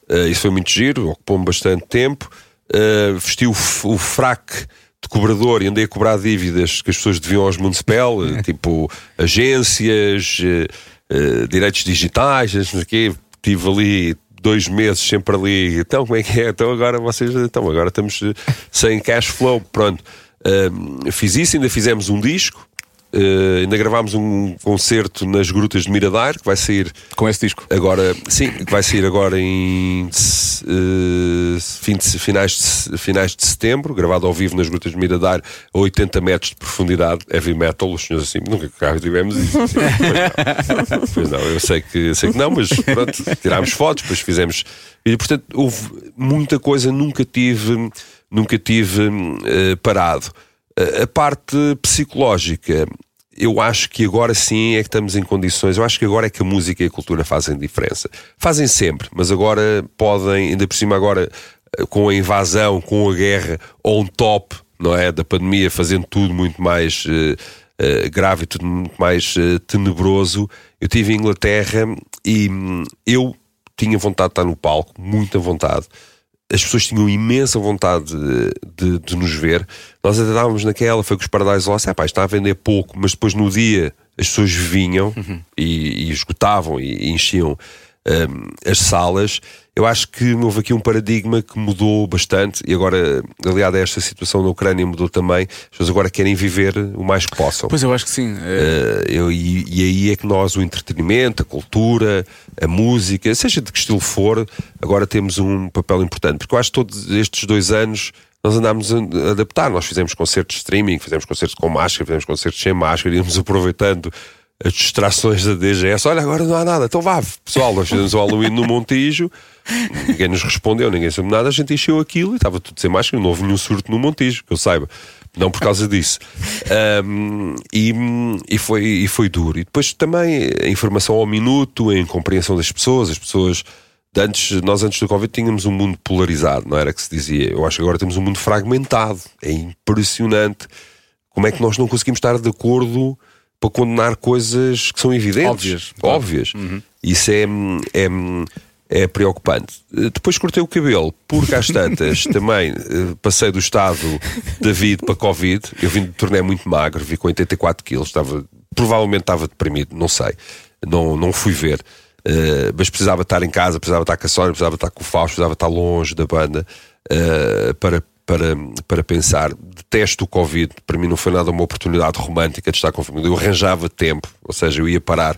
eh, isso foi muito giro, ocupou-me bastante tempo. Eh, vesti o, o fraque de cobrador e andei a cobrar dívidas que as pessoas deviam aos Municipal, tipo agências, eh, direitos digitais, não sei o quê. Tive ali dois meses sempre ali. Então, como é que é? Então agora vocês. Então, agora estamos eh, sem cash flow. Pronto. Fiz isso, ainda fizemos um disco. Eh, ainda gravámos um concerto nas Grutas de Miradair, que vai sair Com esse disco. agora, sim, que vai sair agora em eh, fim de- finais, de, finais de setembro, gravado ao vivo nas Grutas de Miradair, a 80 metros de profundidade, heavy metal, os senhores assim, nunca cá tivemos isso. Assim, pois, não. Pois não, eu sei que, sei que não, mas pronto, tirámos fotos, depois fizemos. E portanto, houve muita coisa, nunca tive, nunca tive eh, parado. A- parte psicológica, eu acho que agora sim é que estamos em condições. Eu acho que agora é que a música e a cultura fazem diferença. Fazem sempre, mas agora podem, ainda por cima, agora eh, com a invasão, com a guerra, on top, não é? Da pandemia, fazendo tudo muito mais eh, eh, grave tudo muito mais eh, tenebroso. Eu estive em Inglaterra e hum, eu tinha vontade de estar no palco, muita vontade as pessoas tinham imensa vontade de, de- de nos ver. Nós até estávamos naquela, foi com os Paradise Lost, é pá, está a vender pouco, mas depois no dia as pessoas vinham e, e esgotavam e, e enchiam hum, as salas. Eu acho que houve aqui um paradigma que mudou bastante e agora, aliado a esta situação na Ucrânia, mudou também. As pessoas agora querem viver o mais que possam. Pois eu acho que sim. É, Uh, eu- e, e aí é que nós, o entretenimento, a cultura, a música, seja de que estilo for, agora temos um papel importante. Porque eu acho que todos estes dois anos nós andámos a adaptar. Nós fizemos concertos de streaming, fizemos concertos com máscara, fizemos concertos sem máscara, íamos aproveitando as distrações da DGS. Olha, agora não há nada, então vá, pessoal, nós fizemos o Halloween no Montijo, ninguém nos respondeu, ninguém soube nada, a gente encheu aquilo e estava tudo sem máscara, não houve nenhum surto no Montijo, que eu saiba. Não por causa disso. Ahm, e, e, foi, e foi duro. E depois também a informação ao minuto, a incompreensão das pessoas, as pessoas. Antes, nós antes do Covid tínhamos um mundo polarizado, não era que se dizia? Eu acho que agora temos um mundo fragmentado. É impressionante como é que nós não conseguimos estar de acordo para condenar coisas que são evidentes. Óbvias. Óbvias. Isso é, é, é preocupante. Eh, Depois cortei o cabelo, porque às tantas também eh, passei do estado David para Covid. Eu vim de turnê muito magro, vi com 84 quilos, estava, provavelmente estava deprimido, não sei. Não, não fui ver. Eh, mas precisava estar em casa, precisava estar com a Sónia, precisava estar com o Fausto, precisava estar longe da banda eh, para, para, para pensar. Detesto o Covid, para mim não foi nada uma oportunidade romântica de estar com a família. Eu arranjava tempo, ou seja, eu ia parar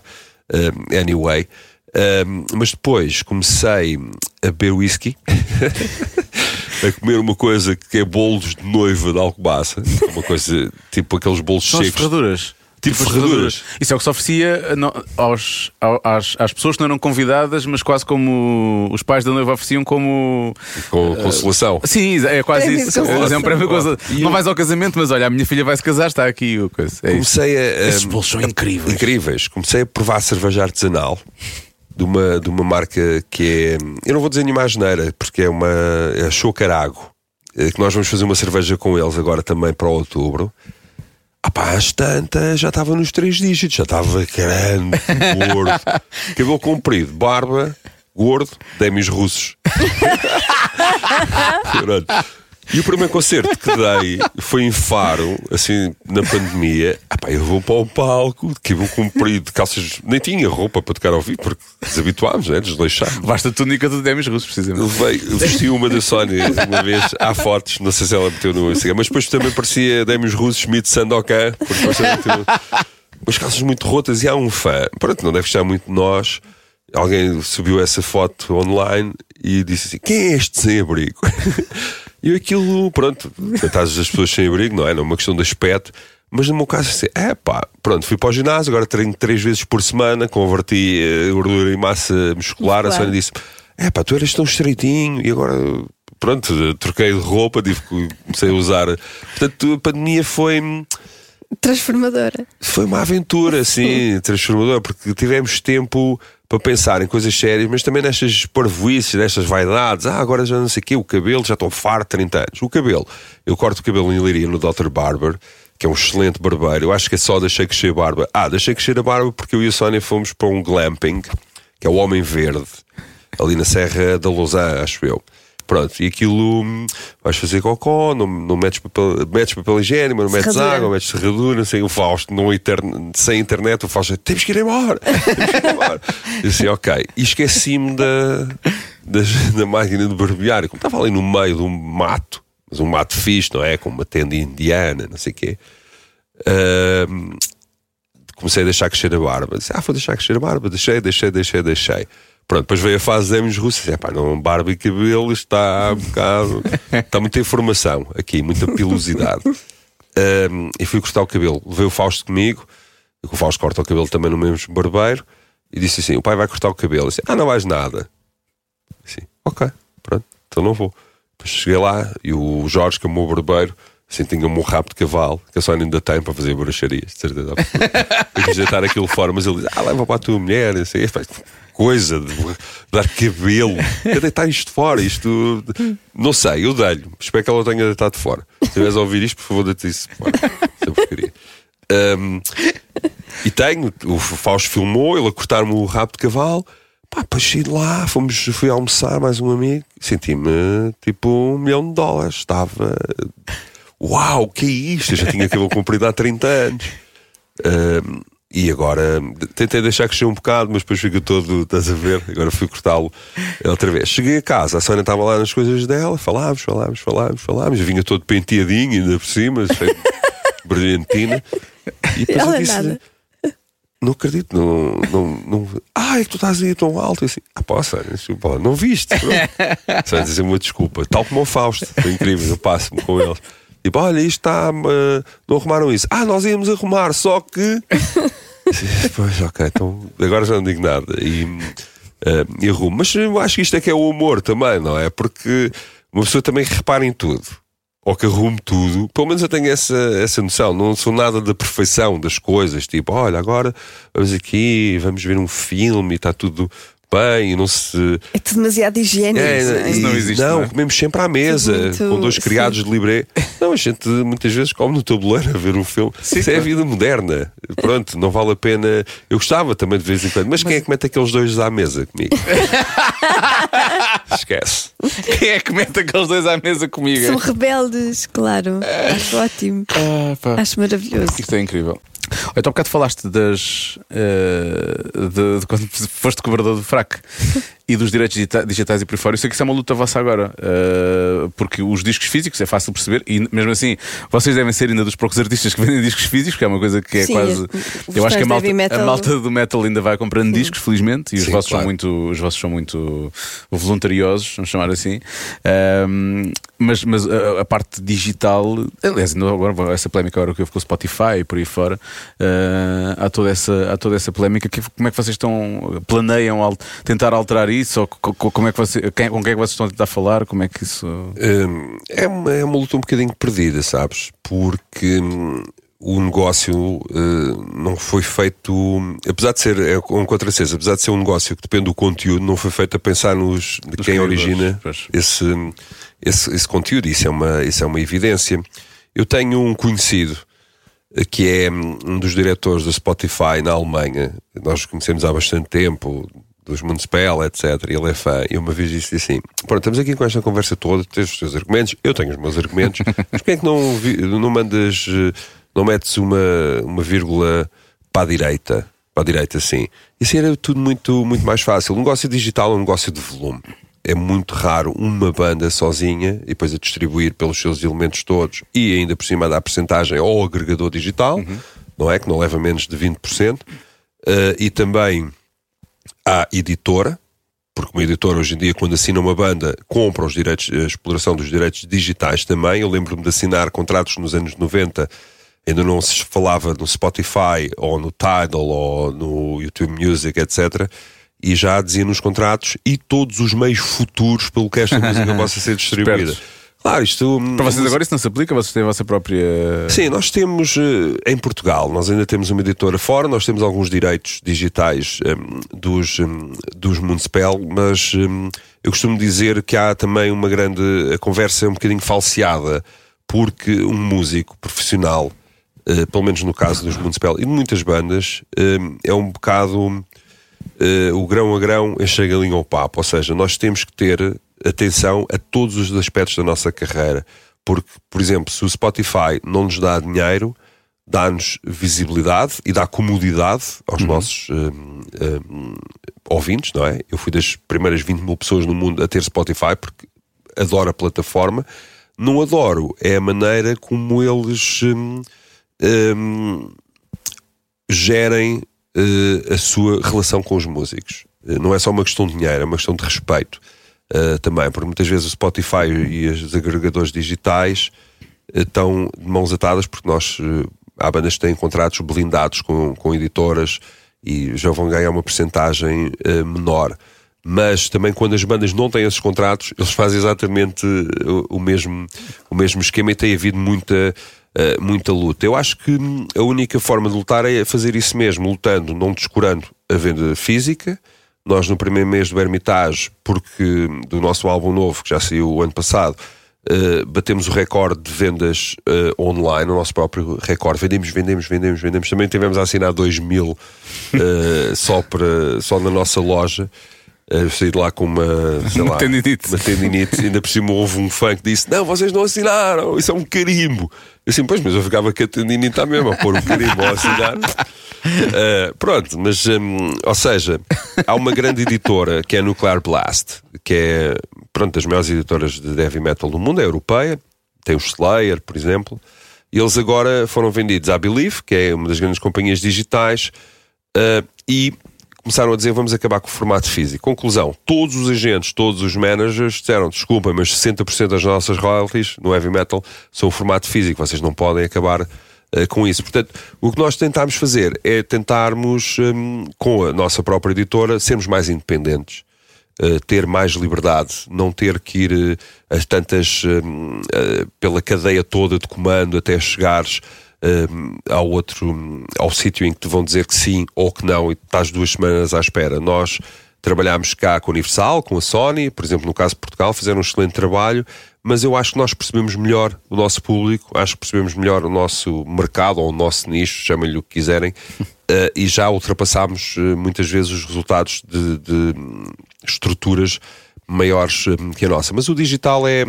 eh, anyway. Eh, mas depois comecei a beber whisky, a comer uma coisa que é bolos de noiva de Alcobaça, uma coisa tipo aqueles bolos são as secos. ferraduras. Tipo as ferraduras. Isso é o que se oferecia não, aos, ao- às, pessoas que não eram convidadas, mas quase como os pais da noiva ofereciam como. Com consolação. Sim, é quase de isso. É um prémio de consolação. E Não eu- vais ao casamento, mas olha, a minha filha vai se casar, está aqui o coisa. É isso. Comecei a. Esses a- bolos são incríveis. Incríveis. Comecei a provar cerveja artesanal de uma, de uma marca que é. Eu não vou dizer nenhuma asneira, porque é uma. É a Chocarago. eh, Que nós vamos fazer uma cerveja com eles agora também para outubro. Ah pá, às tantas já estava nos três dígitos, já estava grande, gordo, cabelo comprido, barba, gordo, démios russos. Pronto. E o primeiro concerto que dei foi em Faro, assim, na pandemia. Ah, pá, eu vou para o palco, de cabelo comprido, de calças. Nem tinha roupa para tocar ao vivo, porque desabituámos, né? Desleixámos. Basta a túnica do Demis Russo, precisamente. Levei, vesti uma da Sónia uma vez, há fotos, não sei se ela meteu no Instagram, mas depois também parecia Demos Russos, Schmidt Sandokan, porque meteu umas calças muito rotas. E há um fã, pronto, não deve estar muito de nós. Alguém subiu essa foto online e disse assim: Quem é este sem abrigo? E aquilo, pronto, estás as pessoas sem abrigo, não é? Não é uma questão de aspecto. Mas no meu caso, assim, é pá, pronto, fui para o ginásio, agora treino três vezes por semana, converti eh, gordura em massa muscular. A. Sónia disse: É pá, tu eras tão estreitinho e agora, pronto, troquei de roupa, tive comecei a usar. Portanto, a pandemia foi. Transformadora. Foi uma aventura, assim, transformadora, porque tivemos tempo para pensar em coisas sérias, mas também nestas parvoices, nestas vaidades. Ah, agora já não sei o quê, o cabelo, já estou farto, 30 anos. O cabelo, eu corto o cabelo em Liria no Dr. Barber, que é um excelente barbeiro. Eu acho que é só deixei crescer a barba. Ah, deixei crescer a barba porque eu e a Sónia fomos para um glamping, que é o Homem Verde, ali na Serra da Lausanne, acho eu. Pronto, e aquilo hum, vais fazer cocó, não, não metes, papel, metes papel higiênico, não metes Serradura. água, metes serradura, sei, o Fausto, não interne- sem internet, o Fausto, temos que ir embora, temos que ir embora. Eu disse, ok, e esqueci-me da, da, da máquina de barbear, como estava ali no meio de um mato, mas um mato fixe, não é? Com uma tenda indiana, não sei o quê. Hum, comecei a deixar crescer a barba. Disse, ah, vou deixar crescer a barba. Deixei, deixei, deixei, deixei. Pronto, depois veio a fase de Emos Russos. Disse, "Epá, não, barba e cabelo está um bocado. Está muita informação aqui, muita pilosidade. Ahm, e fui cortar o cabelo. Levei o Fausto comigo. E o Fausto corta o cabelo também no mesmo barbeiro. E disse assim: o pai vai cortar o cabelo. Disse, ah, não vais nada. Assim, ok, pronto, então não vou. Depois cheguei lá e o Jorge, que é o meu barbeiro, assim tinha um rabo de cavalo, que a Sónia ainda tem para fazer bruxarias, de certeza. Eu quis deitar aquilo fora, mas ele diz: Ah, leva para a tua mulher, assim, "Epá, coisa de dar cabelo, a deitar isto fora, isto não sei, eu dei-lhe, espero que ela tenha deitado fora. Se estiveres a ouvir isto, por favor, deita isso fora. É. Ahm, e tenho, o Fausto filmou, ele a cortar-me o rabo de cavalo. Pá, depois de lá, fomos, fui almoçar mais um amigo, senti-me tipo um milhão de dólares. Estava. Uau, que é isto? Eu já tinha cabelo comprido há 30 anos. Ahm, e agora tentei deixar crescer um bocado, mas depois fica todo, estás a ver? Agora fui cortá-lo outra vez. Cheguei a casa, a Sónia estava lá nas coisas dela, falámos, falámos, falámos, falámos, vinha todo penteadinho ainda por cima, cheio de brilhantina. E depois Ela eu disse: nada. Não acredito, não, não, não. Ah, é que tu estás aí tão alto. Assim, ah, posso, desculpa, lá, não viste. Pronto. Só dizer uma desculpa, tal como o Fausto, foi incrível, eu passo-me com eles. Tipo, olha, isto está. ah, não arrumaram isso. Ah, nós íamos arrumar, só que. pois, ok, então agora já não digo nada. E, ah, e arrumo. Mas eu acho que isto é que é o humor também, não é? Porque uma pessoa também repara em tudo. Ou que arrume tudo, pelo menos eu tenho essa, essa noção. Não sou nada da perfeição das coisas, tipo, olha, agora vamos aqui, vamos ver um filme e está tudo bem, e não se. É tudo demasiado higiênico. É, isso e- não existe, Não, não é? comemos sempre à mesa, muito- com dois criados de libré. Não, a gente muitas vezes come no tabuleiro a ver um filme. Isso é a vida moderna. Pronto, não vale a pena. Eu gostava também de vez em quando, mas, quem é que mete aqueles dois à mesa comigo? Esquece. Quem é que mete aqueles dois à mesa comigo? São rebeldes, claro. Acho ótimo. Ah, pá. Acho maravilhoso. Isto é incrível. Então, há bocado falaste das. eh, de, de quando foste cobrador do fraco e dos direitos digita- digitais e por fora. Eu sei que isso é uma luta vossa agora, eh, porque os discos físicos é fácil perceber e mesmo assim vocês devem ser ainda dos poucos artistas que vendem discos físicos, que é uma coisa que é Sim, quase. Eu acho que a malta, metal- a malta do metal ainda vai comprando discos, felizmente, e os Sim, vossos, claro. são muito, os vossos são muito voluntariosos, vamos chamar assim. Ahm, mas mas a, a parte digital, aliás, agora essa polémica agora que houve com o Spotify e por aí fora, ah, há, toda essa, há toda essa polémica. Que- Como é que vocês estão, planeiam al- tentar alterar isso? Ou co- co- como é que você, quem, com quem é que vocês estão a tentar falar? Como é que isso. Hum, é, uma, é uma luta um bocadinho perdida, sabes? Porque hum, o negócio hum, não foi feito, apesar de ser é um contrassenso, apesar de ser um negócio que depende do conteúdo, não foi feito a pensar nos de Dos quem origina esse, esse, esse conteúdo. Isso é, uma, isso é uma evidência. Eu tenho um conhecido eh, que é um dos diretores da Spotify na Alemanha. Nós conhecemos há bastante tempo, dos Municipal, etc. E ele é fã. E uma vez disse assim: Pronto, estamos aqui com esta conversa toda, tens os teus argumentos, eu tenho os meus argumentos, mas porquê é que não, não mandas, não metes uma, uma vírgula para a direita? Para a direita, sim. Isso era tudo muito, muito mais fácil. O negócio digital é um negócio de volume. É muito raro uma banda sozinha e depois a distribuir pelos seus elementos todos e ainda por cima dar percentagem ao agregador digital, não é? Que não leva menos de 20%. Eh, e também à editora, porque uma editora hoje em dia, quando assina uma banda, compra os direitos, a exploração dos direitos digitais também. Eu lembro-me de assinar contratos nos anos 90, ainda não se falava no Spotify, ou no Tidal, ou no YouTube Music, etc. E já dizia nos contratos e todos os meios futuros pelo que esta música possa ser distribuída. Claro, isto. Para vocês agora isso não se aplica? Vocês têm a vossa própria. Sim, nós temos eh, em Portugal, nós ainda temos uma editora fora, nós temos alguns direitos digitais em, dos, em, dos Municipal, mas em, eu costumo dizer que há também uma grande. A conversa é um bocadinho falseada, porque um músico profissional, eh, pelo menos no caso dos Municipal e de muitas bandas, em, é um bocado. eh, o grão a grão enche a galinha ao papo, ou seja, nós temos que ter atenção a todos os aspectos da nossa carreira, porque, por exemplo, se o Spotify não nos dá dinheiro, dá-nos visibilidade e dá comodidade aos nossos hum, hum, ouvintes, não é? Eu fui das primeiras 20 mil pessoas no mundo a ter Spotify porque adoro a plataforma. Não adoro é a maneira como eles hum, hum, gerem eh, a sua relação com os músicos. Eh, não é só uma questão de dinheiro, é uma questão de respeito eh, também, porque muitas vezes o Spotify e os agregadores digitais eh, estão de mãos atadas porque nós eh, há bandas que têm contratos blindados com, com editoras e já vão ganhar uma percentagem menor. Mas também quando as bandas não têm esses contratos, eles fazem exatamente o, mesmo, o mesmo esquema e tem havido muita, muita luta. Eu acho que hum, a única forma de lutar é fazer isso mesmo, lutando, não descurando a venda física. Nós, no primeiro mês do Hermitage, porque do nosso álbum novo, que já saiu o ano passado, eh, batemos o recorde de vendas eh, online, o nosso próprio recorde. Vendemos, vendemos, vendemos, vendemos. Também tivemos a assinar 2 mil eh, só, para, só na nossa loja. Uh, saí de lá com uma, sei lá, Tendinite. uma tendinite. Ainda por cima houve um fã que disse: Não, vocês não assinaram, isso é um carimbo. Assim, pois, mas eu ficava com a tendinite à mesma, a pôr um carimbo a assinar. Uh, pronto, mas, um, ou seja, há uma grande editora que é a Nuclear Blast, que é, pronto, das maiores editoras de heavy metal do mundo, é europeia, tem o Slayer, por exemplo, e eles agora foram vendidos à Believe, que é uma das grandes companhias digitais, uh, e começaram a dizer vamos acabar com o formato físico. Conclusão: todos os agentes, todos os managers disseram desculpa, mas 60% das nossas royalties no heavy metal são o formato físico, vocês não podem acabar uh, com isso. Portanto, o que nós tentámos fazer é tentarmos, um, com a nossa própria editora, sermos mais independentes. Uh, ter mais liberdade, não ter que ir uh, as tantas pela cadeia toda de comando até chegares ao outro, ao sítio em que te vão dizer que sim ou que não e estás duas semanas à espera. Nós trabalhámos cá com a Universal, com a Sony, por exemplo, no caso de Portugal, fizeram um excelente trabalho, mas eu acho que nós percebemos melhor o nosso público, acho que percebemos melhor o nosso mercado ou o nosso nicho, chamem-lhe o que quiserem, uh, e já ultrapassámos uh, muitas vezes os resultados de, de estruturas maiores uh, que a nossa. Mas o digital é.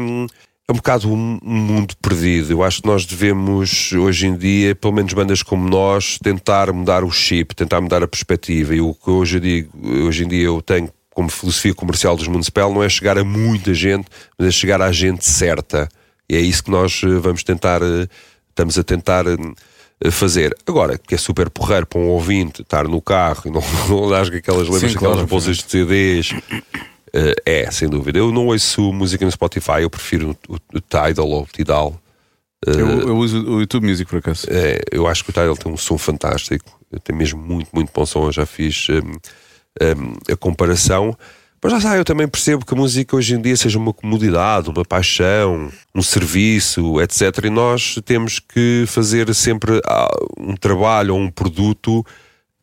É um bocado um, mundo perdido. Eu acho que nós devemos, hoje em dia, pelo menos bandas como nós, tentar mudar o chip, tentar mudar a perspectiva. E o que hoje, eu digo, hoje em dia eu tenho como filosofia comercial dos Municipal não é chegar a muita gente, mas é chegar à gente certa. E é isso que nós eh, vamos tentar, eh, estamos a tentar eh, fazer. Agora, que é super porreiro para um ouvinte estar no carro e não, não aquelas lembras, aquelas claro, bolsas de CDs Uh, é, sem dúvida. Eu não ouço música no Spotify, eu prefiro o, o Tidal ou o Tidal. Uh, eu, eu, uso o YouTube Music por acaso. É, eu acho que o Tidal tem um som fantástico, tem mesmo muito, muito bom som. Eu já fiz um, um, a comparação. Mas já sabe, eu também percebo que a música hoje em dia seja uma comodidade, uma paixão, um serviço, etc. E nós temos que fazer sempre ah, um trabalho ou um produto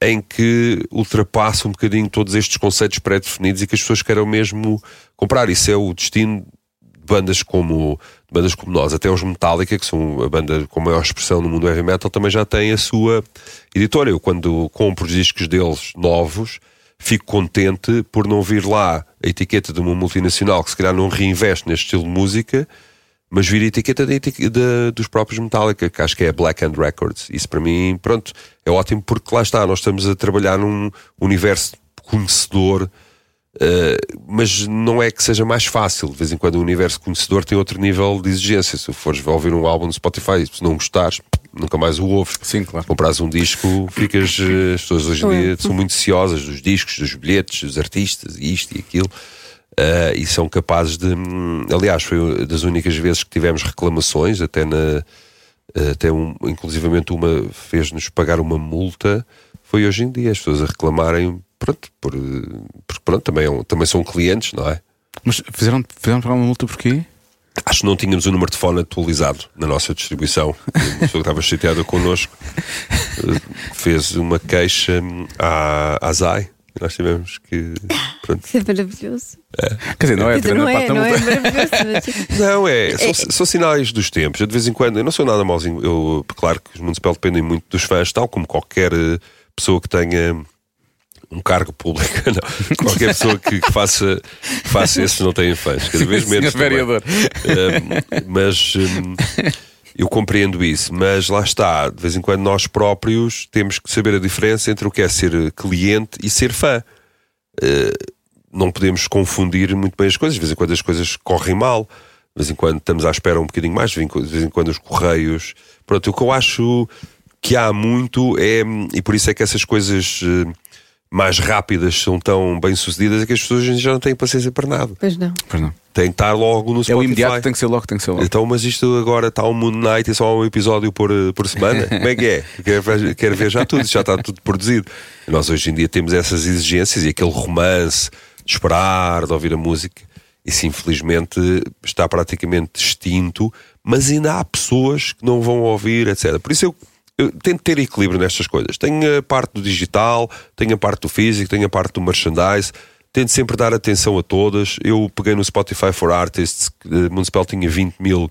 em que ultrapassa um bocadinho todos estes conceitos pré-definidos e que as pessoas queiram mesmo comprar. Isso é o destino de bandas como, de bandas como nós, até os Metallica, que são a banda com maior expressão no mundo heavy metal, também já tem a sua editora. Eu, quando compro os discos deles novos, fico contente por não vir lá a etiqueta de uma multinacional que se calhar não reinveste neste estilo de música mas vir a etiqueta de, de, dos próprios Metallica, que acho que é Black Hand Records. Isso para mim, pronto, é ótimo porque lá está, nós estamos a trabalhar num universo conhecedor, uh, mas não é que seja mais fácil. De vez em quando o universo conhecedor tem outro nível de exigência. Se fores ouvir um álbum no Spotify, se não gostares, nunca mais o ouves. Sim, claro. Compras um disco, ficas. Eh, as pessoas hoje em dia são muito ciosas dos discos, dos bilhetes, dos artistas, e isto e aquilo. Uh, e são capazes de. Hum, aliás, foi das únicas vezes que tivemos reclamações, até na. Até um, inclusivamente uma fez-nos pagar uma multa. Foi hoje em dia as pessoas a reclamarem, pronto, por, porque pronto, também, é também são clientes, não é? Mas fizeram, fizeram pagar uma multa porquê? Acho que não tínhamos o número de fone atualizado na nossa distribuição. A pessoa que estava chateada connosco eh, fez uma queixa hum, à, à ZAI nós tivemos que. Pronto. Isso é maravilhoso. É. Quer dizer, não é, dizer, não, é, não é maravilhoso. não, é, são, é. são, sinais dos tempos. Eu, de vez em quando, eu não sou nada mauzinho. Eu, claro que os municipais dependem muito dos fãs, tal como qualquer eh, pessoa que tenha um cargo público, não. qualquer pessoa que, que faça, que faça esses não tem fãs, cada vez menos. vereador. Um, mas. Um, eu compreendo isso, mas lá está, de vez em quando nós próprios temos que saber a diferença entre o que é ser cliente e ser fã. Uh, não podemos confundir muito bem as coisas, de vez em quando as coisas correm mal, de vez em quando estamos à espera um bocadinho mais, de vez em quando os correios. Pronto, o que eu acho que há muito é, e por isso é que essas coisas. Uh, mais rápidas são tão bem sucedidas é que as pessoas já não têm paciência para nada. Pois não. Pois não. Tem que estar logo no Spotify. É o imediato, tem que ser logo, tem que ser logo. Então, mas isto agora está um Moon Night e só um episódio por, eh, por semana? Como é que é? Quero ver, quero ver já tudo, já está tudo produzido. Nós hoje em dia temos essas exigências e aquele romance de esperar, de ouvir a música. Isso infelizmente está praticamente extinto, mas ainda há pessoas que não vão ouvir, etc. Por isso eu eu tento ter equilíbrio nestas coisas. Tenho a parte do digital, tenho a parte do físico, tenho a parte do merchandise. Tento sempre dar atenção a todas. Eu peguei no Spotify for Artists, que uh, Municipal tinha 20 mil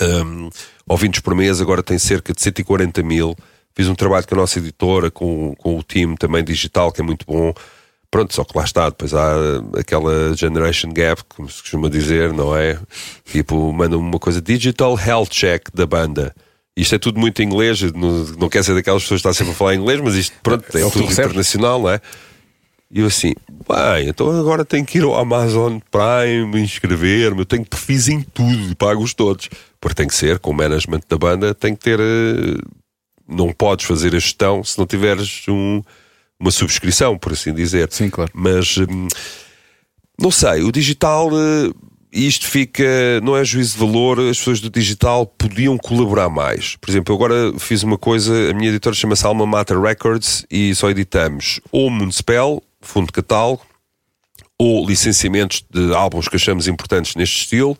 um, ouvintes por mês, agora tem cerca de 140 mil. Fiz um trabalho com a nossa editora, com, com o time também digital, que é muito bom. Pronto, só que lá está, depois há aquela generation gap, como se costuma dizer, não é? Tipo, manda uma coisa digital health check da banda Isto é tudo muito inglês, não, não quer ser daquelas pessoas que está sempre a falar inglês, mas isto pronto, é, É tudo internacional, não é? E eu assim, bem, então agora tenho que ir ao Amazon Prime, inscrever-me, eu tenho perfis em tudo, pago-os todos. Porque tem que ser, com o management da banda, tem que ter. eh, Não podes fazer a gestão se não tiveres um- uma subscrição, por assim dizer. Sim, claro. Mas hum, não sei, o digital, eh, isto fica, não é juízo de valor, as pessoas do digital podiam colaborar mais. Por exemplo, eu agora fiz uma coisa, a minha editora chama-se Alma Mater Records e só editamos ou Municipal, fundo de catálogo, ou licenciamentos de álbuns que achamos importantes neste estilo,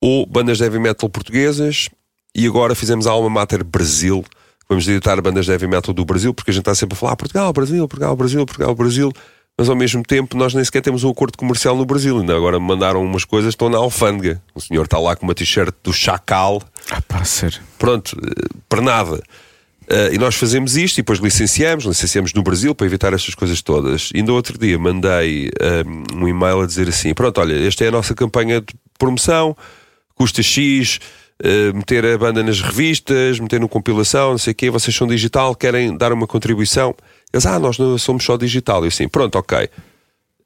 ou bandas de heavy metal portuguesas, e agora fizemos a Alma Mater Brasil. Vamos editar bandas de heavy metal do Brasil, porque a gente está sempre a falar "Ah, Portugal, Brasil, Portugal, Brasil, Portugal, Brasil, mas ao mesmo tempo nós nem sequer temos um acordo comercial no Brasil. Ainda agora me mandaram umas coisas, estão na alfândega. O senhor está lá com uma t-shirt do Chacal, Ah, pá, sério. pronto, eh, para nada. Eh, e nós fazemos isto e depois licenciamos, licenciamos no Brasil para evitar estas coisas todas. Ainda outro dia mandei eh, um e-mail a dizer assim: pronto, olha, esta é a nossa campanha de promoção, custa X, eh, meter a banda nas revistas, meter no compilação, não sei o quê, vocês são digital, querem dar uma contribuição. Eles, ah, nós não somos só digital. Eu assim, pronto, ok.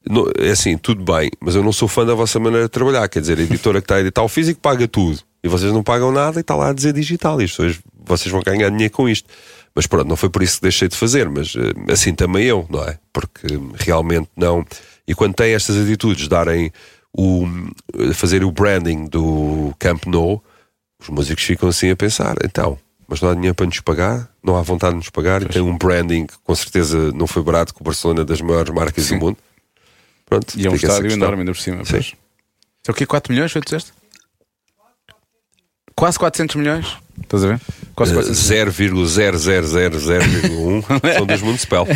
No- é assim, tudo bem, mas eu não sou fã da vossa maneira de trabalhar. Quer dizer, a editora que está a editar o físico paga tudo e vocês não pagam nada e está lá a dizer digital. E as pessoas, vocês vão ganhar dinheiro com isto. Mas pronto, não foi por isso que deixei de fazer, mas eh, assim também eu, não é? Porque realmente não. E quando tem estas atitudes de darem o. fazer o branding do Camp Nou, os músicos ficam assim a pensar, então. Mas não há dinheiro para nos pagar, não há vontade de nos pagar, e tem um branding que com certeza não foi barato, que o Barcelona é das maiores marcas Sim. do mundo. Pronto, E é um estádio enorme ainda por cima. Sim. pois. É o quê? 4 milhões? Foi que disseste? Quase 400 milhões. Estás a ver? Quase Eh, 400 0,00001 são dos Municipal.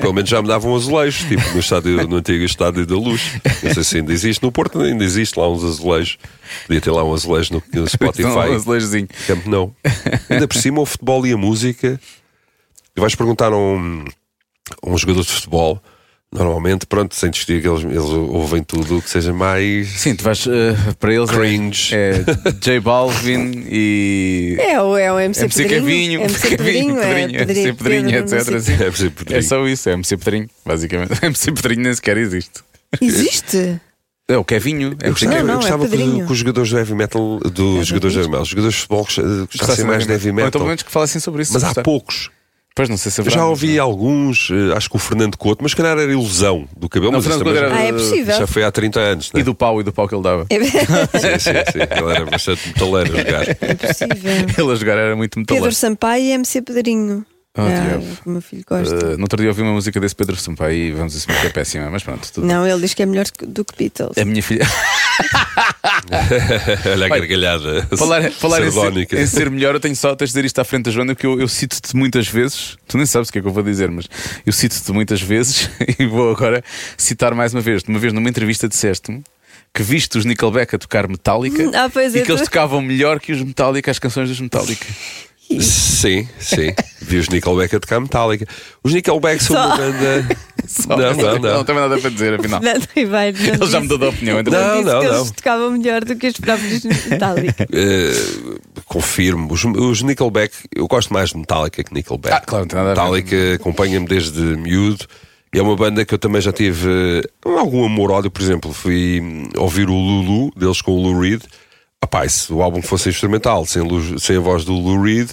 Pelo menos já me davam azulejos, tipo no, estádio, no antigo Estádio da Luz. Não sei se ainda existe. No Porto ainda existe lá uns azulejos. Podia ter lá um azulejo no, Spotify. Um azulejozinho. Camp não. Ainda por cima o futebol e a música. E vais perguntar a um, a um jogador de futebol. Normalmente, pronto, sem discutir que eles, eles ouvem tudo o que seja mais. Sim, tu vais eh, para eles. é- Cringe. É, J Balvin e. É o, é o MC, MC Pedrinho. Cavinho, MC Pedrinho, é Pedrinho, MC Pedrinho, etc. É por exemplo, É só isso, é MC Pedrinho, basicamente. MC Pedrinho nem sequer existe. Existe? É o Kevinho. É Eu gostava, Não, não, eu é gostava que, Pedrinho. que os jogadores do heavy metal, dos jogadores de heavy metal, os jogadores de futebol gost- gostassem mais de heavy Ou metal. pelo menos que falassem sobre isso. Mas há poucos. Pois não sei se Eu haverá, já ouvi alguns, eh, acho que o Fernando Couto, mas se calhar era ilusão do cabelo, Não, mas isso Fernando também Couto já, Ah, é possível. já foi há 30 anos. Né? E do pau e do pau que ele dava. É, Sim, sim, sim. Ele era bastante metaleiro a jogar. é possível. Ele a jogar era muito metaleiro. Pedro Sampaio e MC Pedrinho. Oh, Ah, meu filho gosta. Uh, no outro dia ouvi uma música desse Pedro Sampaio e vamos assumir que é péssima, mas pronto, tudo. Não, ele diz que é melhor do que Beatles. A minha filha. Olha a gargalhada falar falar em, ser, em ser melhor, eu tenho só a dizer isto à frente da Joana, porque eu, eu cito-te muitas vezes. Tu nem sabes o que é que eu vou dizer, mas eu cito-te muitas vezes e vou agora citar mais uma vez. Uma vez numa entrevista disseste-me que viste os Nickelback a tocar Metallica Ah, pois e é, que eles tocavam melhor que os Metallica, as canções dos Metallica. Sim, sim. Vi os Nickelback a tocar Metallica. Os Nickelback são Só. uma banda. Só- Não, não, não. Não tem nada para dizer, afinal. Fernando Ribeiro. não Ele já mudou de opinião. Não, entretanto. Não, disse não, que não. eles tocavam melhor do que os próprios Metallica. Eh, confirmo. Os, os Nickelback, eu gosto mais de Metallica que Nickelback. Ah, claro, não tem nada. Metallica acompanha-me desde miúdo. E é uma banda que eu também já tive eh, algum amor-ódio. Por exemplo, fui hum, ouvir o Lulu, deles com o Lou Reed. Rapaz, se o álbum fosse instrumental, sem, sem a voz do Lou Reed,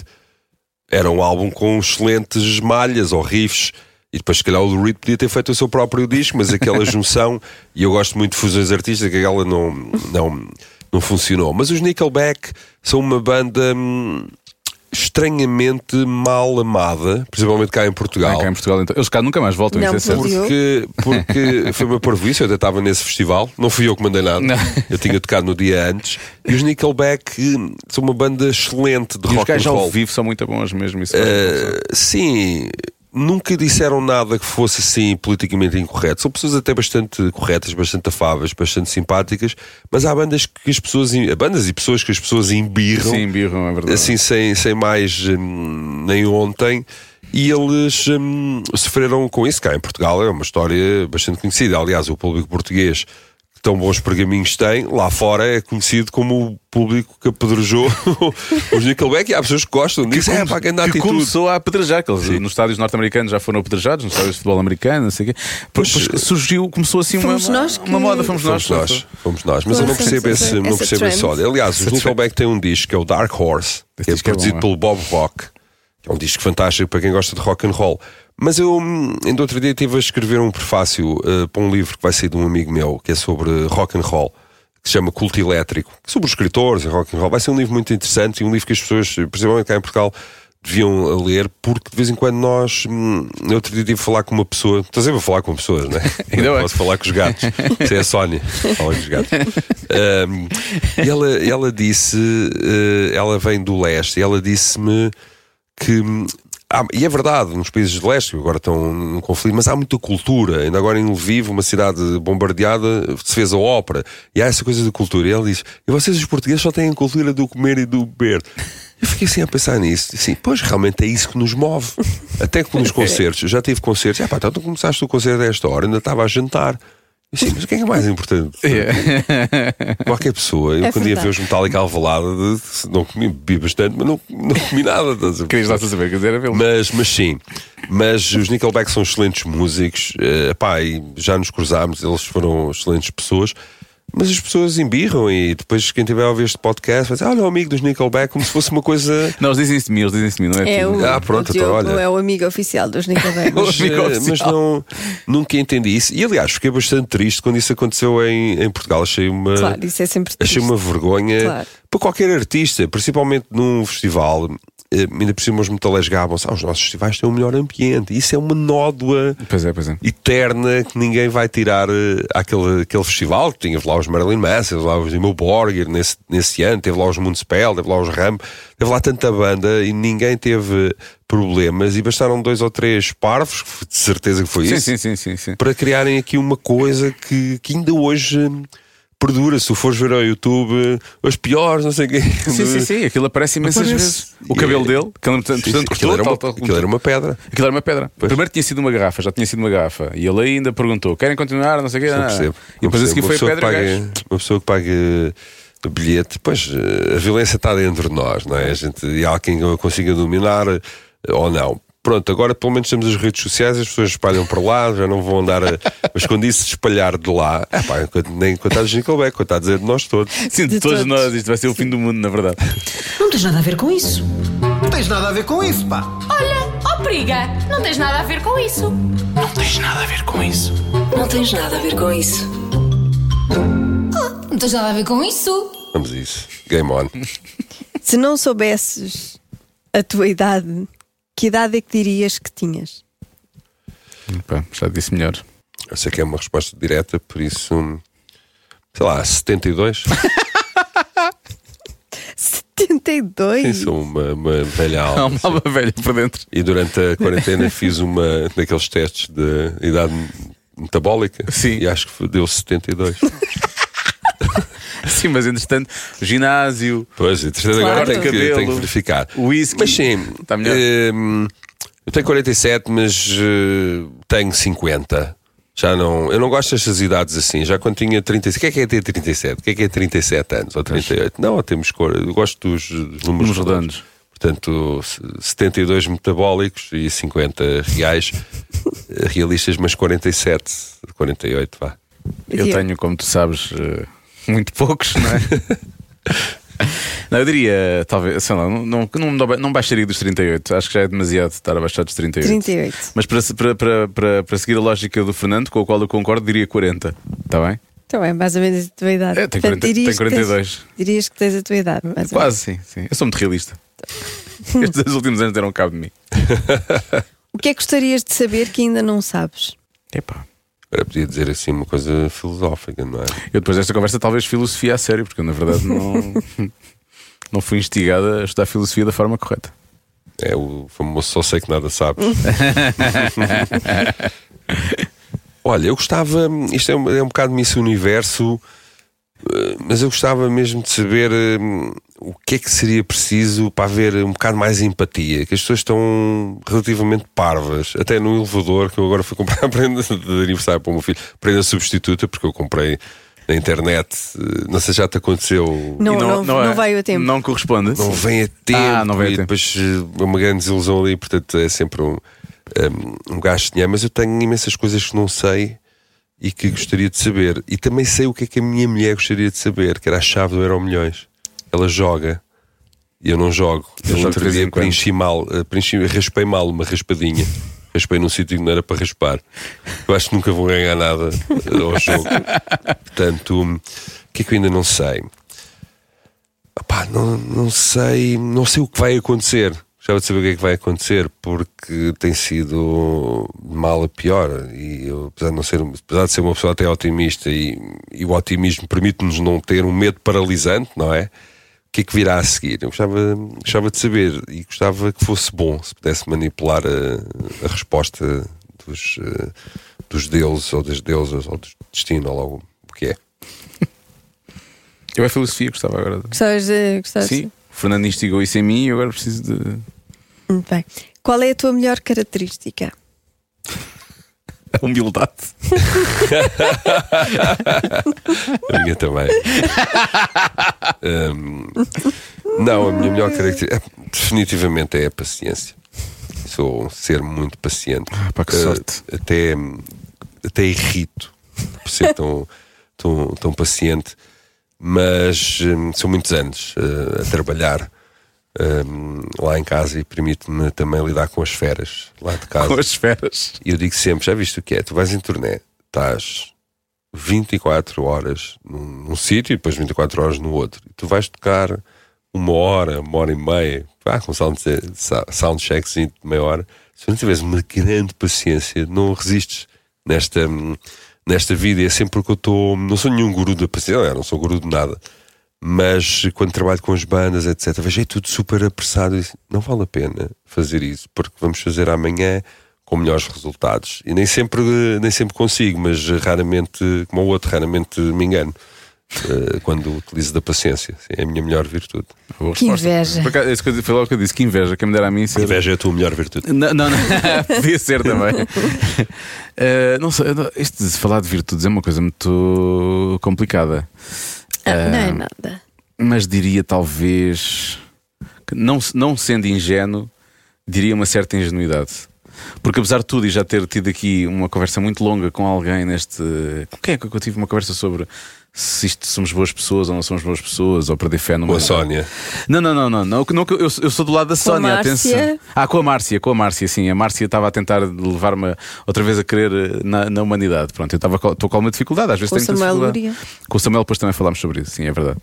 era um álbum com excelentes malhas ou riffs. E depois, se calhar, o Lou Reed podia ter feito o seu próprio disco, mas aquela junção, e eu gosto muito de fusões artísticas, que aquela não, não, não funcionou. Mas os Nickelback são uma banda hum, estranhamente mal amada, principalmente cá em Portugal. Cá em Portugal, então. Eles cá nunca mais voltam, Não, isso é Porque, porque foi uma parvoíce, eu até estava nesse festival, não fui eu que mandei nada, Não. eu tinha tocado no dia antes. E os Nickelback hum, são uma banda excelente de E os rock and gajos ao roll. vivo são muito bons mesmo. Isso. Uh, sim, nunca disseram nada que fosse assim politicamente incorreto. São pessoas até bastante corretas, bastante afáveis, bastante simpáticas, mas há bandas que as pessoas, bandas e pessoas que as pessoas embirram, Sim, birram, é verdade. assim sem, sem mais hum, nem ontem. E eles hum, sofreram com isso cá em Portugal. É uma história bastante conhecida. Aliás, o público português tão bons pergaminhos têm, lá fora é conhecido como o público que apedrejou os Nickelback e há pessoas que gostam disso. É, pá, que anda que atitude. começou a apedrejar, que eles nos estádios norte-americanos já foram apedrejados, nos estádios de futebol americano, não sei o quê. Pois, Depois surgiu, começou assim uma, Fomos nós que- uma moda, fomos nós. Fomos nós, fomos nós, mas eu não Fomos percebo essa- esse, não percebo esse ódio. Aliás, os Nickelback têm um disco que é o Dark Horse, que é é produzido bom, é? pelo Bob Rock, que é um disco fantástico para quem gosta de rock and roll. Mas eu, hum, ainda outro dia, estive a escrever um prefácio eh, para um livro que vai sair de um amigo meu, que é sobre rock and roll, que se chama Culto Elétrico, é sobre os escritores e rock and roll. Vai ser um livro muito interessante e um livro que as pessoas, principalmente cá em Portugal, deviam ler, porque de vez em quando nós. Hum, no outro dia tive a falar com uma pessoa. Estou sempre a falar com pessoas, né? Ainda Não bem. posso falar com os gatos. Isso é a Sónia. Fala com os gatos. Hum, e ela, ela disse. eh, ela vem do leste e ela disse-me que. Há- e é verdade, nos países do leste agora estão num conflito, mas há muita cultura. Ainda agora em Lviv, uma cidade bombardeada, se fez a ópera. E há essa coisa da cultura. E ela diz: E vocês, os portugueses, só têm a cultura do comer e do beber. Eu fiquei assim a pensar nisso. Assim, pois realmente é isso que nos move. Até que nos concertos, eu já tive concertos. Ah, pá, então tu começaste o concerto a esta hora, ainda estava a jantar. Assim, mas o que é que é mais importante? Qualquer pessoa, eu É quando ia verdade. ver os Metallica Alvalada, não comi, bebi bastante, mas não, não comi nada. Querias lá saber, quer dizer, era vê-lo. Mas, mas sim, mas os Nickelback são excelentes músicos, eh, pá, e já nos cruzámos, eles foram excelentes pessoas. Mas as pessoas embirram e depois quem tiver a ouvir este podcast vai dizer: Olha, o amigo dos Nickelback, como se fosse uma coisa. Não, eles dizem isso de mim, eles dizem isso de mim, não é? É o, Ah, pronto, o então, olha. é o amigo oficial dos Nickelback. Mas, eh, mas não, nunca entendi isso. E aliás, fiquei bastante triste quando isso aconteceu em, em Portugal. Achei uma. Claro, isso é sempre Achei triste. uma vergonha Claro. para qualquer artista, principalmente num festival. Eh, Ainda por cima os metaleiros gabam-se, ah, os nossos festivais têm o melhor ambiente. Isso é uma nódoa Pois é, pois é. eterna que ninguém vai tirar eh, àquele, àquele festival. Que tinha lá os Marilyn Manson, teve lá os Dimmu Borgir nesse, nesse ano, teve lá os Municipal, teve lá os Ram, teve lá tanta banda e ninguém teve problemas. E bastaram dois ou três parvos, de certeza que foi Sim, isso, sim, sim, para criarem aqui uma coisa que, que ainda hoje perdura. Se fores ver ao YouTube, os piores, não sei o quê. Sim, sim, sim, aquilo aparece imensas Aparece. vezes. O cabelo E- dele, que ele, Sim, sim, portanto, aquilo, era uma, tal, tal, aquilo era uma pedra. Aquilo era uma pedra. Primeiro tinha sido uma garrafa, já tinha sido uma garrafa. E ele ainda perguntou: querem continuar? Não sei o quê. Não Ah. percebo. E depois Não a seguir foi a pedra. que paga, uma pessoa que paga o bilhete, pois eh, a violência está dentro de nós, não é? A gente, e há quem a consiga dominar eh, ou não. Pronto, agora pelo menos temos as redes sociais, as pessoas espalham para lá, já não vão andar a. Mas quando isso se espalhar de lá, é pá, enquanto- nem coitados de Nickelback, coitados é de nós todos. Sim, de, De todos todos. nós, isto vai ser o fim do mundo, na verdade. Não tens nada a ver com isso. Não tens nada a ver com isso, pá. Olha, ó periga, não tens nada a ver com isso. Não tens nada a ver com isso. Não tens nada a ver com isso. Vamos a isso. Game on. Se não soubesses a tua idade, que idade é que dirias que tinhas? Pá, já disse melhor. Eu sei que é uma resposta direta, por isso. Sei lá, 72? 72? Sim, sou uma, uma velha Há alma. uma alma velha por dentro. E durante a quarentena fiz uma daqueles testes de idade metabólica Sim. e acho que deu 72. Sim, mas entretanto, ginásio, Pois, entretanto, Claro. agora tenho que, Cabelo, tenho que verificar. whisky. Mas sim, Está melhor. hum, eu tenho 47, mas eh, tenho 50. Já não, eu não gosto destas idades assim. Já quando tinha 37, o que é que é ter 37? O que é que é 37 anos ou 38? Não, temos cor. Eu gosto dos, dos números redondos. redondos. Portanto, se- 72 metabólicos e 50 reais realistas, mas 47, 48, vá. Eu tenho, como tu sabes, eh, muito poucos, não é? Não, eu diria, talvez, sei lá, não, não, não, não baixaria dos 38. Acho que já é demasiado estar abaixado dos 38. 38. Mas para, para, para, para, para seguir a lógica do Fernando, com a qual eu concordo, diria 40. Está bem? Então é mais ou menos a tua idade. É, tenho Portanto, 40 dirias tenho que tens- 42. dirias que tens a tua idade. mais ou menos. Quase, sim, sim. Eu sou muito realista. Estes dois últimos anos deram cabo de mim. O que é que gostarias de saber que ainda não sabes? Epá. Agora podia dizer assim uma coisa filosófica, não é? Eu depois desta conversa, talvez filosofia a sério, porque eu na verdade não, não fui instigada a estudar filosofia da forma correta. É o famoso só sei que nada sabes. Olha, eu gostava, isto é um, é um bocado Miss Universo, mas eu gostava mesmo de saber hum, o que é que seria preciso para haver um bocado mais empatia, que as pessoas estão relativamente parvas, até no elevador, que eu agora fui comprar a prenda de aniversário para o meu filho, prenda substituta, porque eu comprei na internet. eh, Não sei se já te aconteceu. Não, E não, não, é- veio a tempo. Não corresponde. Não vem a tempo. Ah, não vem a tempo. depois eh, uma grande desilusão ali, portanto é sempre um, um, um gasto de dinheiro. Mas eu tenho imensas coisas que não sei e que gostaria de saber. E também sei o que é que a minha mulher gostaria de saber, que era a chave do Euro Milhões. Ela joga e eu não jogo. Eu Eu outro dia preenchi mal, eh, preenchi, raspei mal uma raspadinha. Raspei num sítio que não era para raspar. Eu acho que nunca vou ganhar nada eh, ao jogo. Portanto, hum, o que é que eu ainda não sei? Opá, não, não sei, não sei o que vai acontecer. Gostava de saber o que é que vai acontecer, porque tem sido mal a pior. E eu, apesar de, não ser, apesar de ser uma pessoa até otimista, e, e o otimismo permite-nos não ter um medo paralisante, não é? O que é que virá a seguir? Eu gostava, gostava de saber e gostava que fosse bom se pudesse manipular a, a resposta dos, eh, dos deuses ou das deusas ou do destino ou logo o que é. Eu é filosofia, gostava agora. de- Gostavas de. Gostavas Sim, o Fernando instigou isso em mim e eu agora preciso de. Bem. Qual é a tua melhor característica? A humildade. A minha também. Hum, não, a minha melhor característica é, definitivamente é a paciência. Sou um ser muito paciente. Ah, pá, que Eh, sorte. até, até irrito por ser tão, tão, tão paciente. Mas hum, são muitos anos eh, a trabalhar hum, lá em casa e permite-me também lidar com as feras lá de casa. Com as esferas. E eu digo sempre: já viste o que é? Tu vais em turnê, estás 24 horas num, num sítio e depois 24 horas no outro. E tu vais tocar uma hora, uma hora e meia, ah, com sound, soundchecks de meia hora. Se não tiveres uma grande paciência, não resistes nesta, nesta vida. E é sempre porque eu estou. Não sou nenhum guru da paciência, não sou guru de nada. Mas quando trabalho com as bandas, etc., vejo é tudo super apressado e não vale a pena fazer isso, porque vamos fazer amanhã com melhores resultados. E nem sempre, nem sempre consigo, mas raramente, como o outro, raramente me engano. eh, quando utilizo da paciência. É a minha melhor virtude. Boa Que resposta. inveja. Acaso, que eu- Foi logo que eu disse: que inveja. Quem me dera a mim ser. Inveja é a tua melhor virtude. Não, não, não. podia ser também. Eh, não sei, isto de falar de virtudes é uma coisa muito complicada. Ah, não é nada. Mas diria talvez que não, não sendo ingênuo, diria uma certa ingenuidade. Porque apesar de tudo, e já ter tido aqui uma conversa muito longa com alguém neste. Com quem é que eu tive uma conversa sobre se isto somos boas pessoas ou não somos boas pessoas, ou perder fé numa. Com a Sónia. Não, não, não, não. não, não que eu, eu sou do lado da a Sónia, Márcia? atenção. Ah, com a Márcia, com a Márcia, sim. A Márcia estava a tentar levar-me outra vez a crer eh, na, na humanidade. Pronto, eu estava com- estou com alguma dificuldade, às vezes Com o tenho Samuel dificuldade. Luria. Com o Samuel depois também falámos sobre isso, sim, é verdade.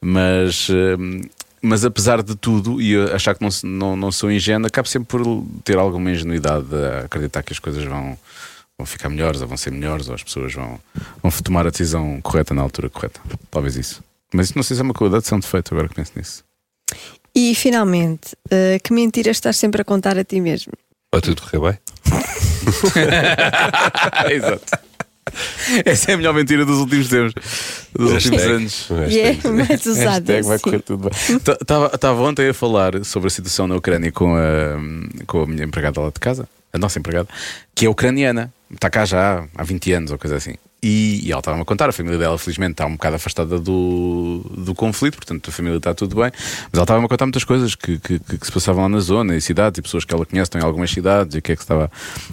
Mas, hum, mas apesar de tudo, e achar que não, não, não sou ingênuo, acabo sempre por ter alguma ingenuidade a acreditar que as coisas vão, vão ficar melhores, ou vão ser melhores, ou as pessoas vão, vão tomar a decisão correta na altura correta. Talvez isso. Mas isso não sei se é uma qualidade, se é um defeito, agora que penso nisso. E finalmente, eh, que mentiras estás sempre a contar a ti mesmo? Vai tudo correr bem? Exato. Essa é a melhor mentira dos últimos tempos, dos últimos anos. E é mais usada. Hashtag vai sim. correr tudo bem. Estava ontem a falar sobre a situação na Ucrânia com a, com a minha empregada lá de casa, a nossa empregada, que é ucraniana, está cá já há 20 anos ou coisa assim. E, e ela estava-me a contar, a família dela, felizmente, está um bocado afastada do, do conflito, portanto a família está tudo bem. Mas ela estava-me a contar muitas coisas que, que, que- que se passavam lá na zona, e cidades, e pessoas que ela conhece, estão em algumas cidades, e o que é que se estava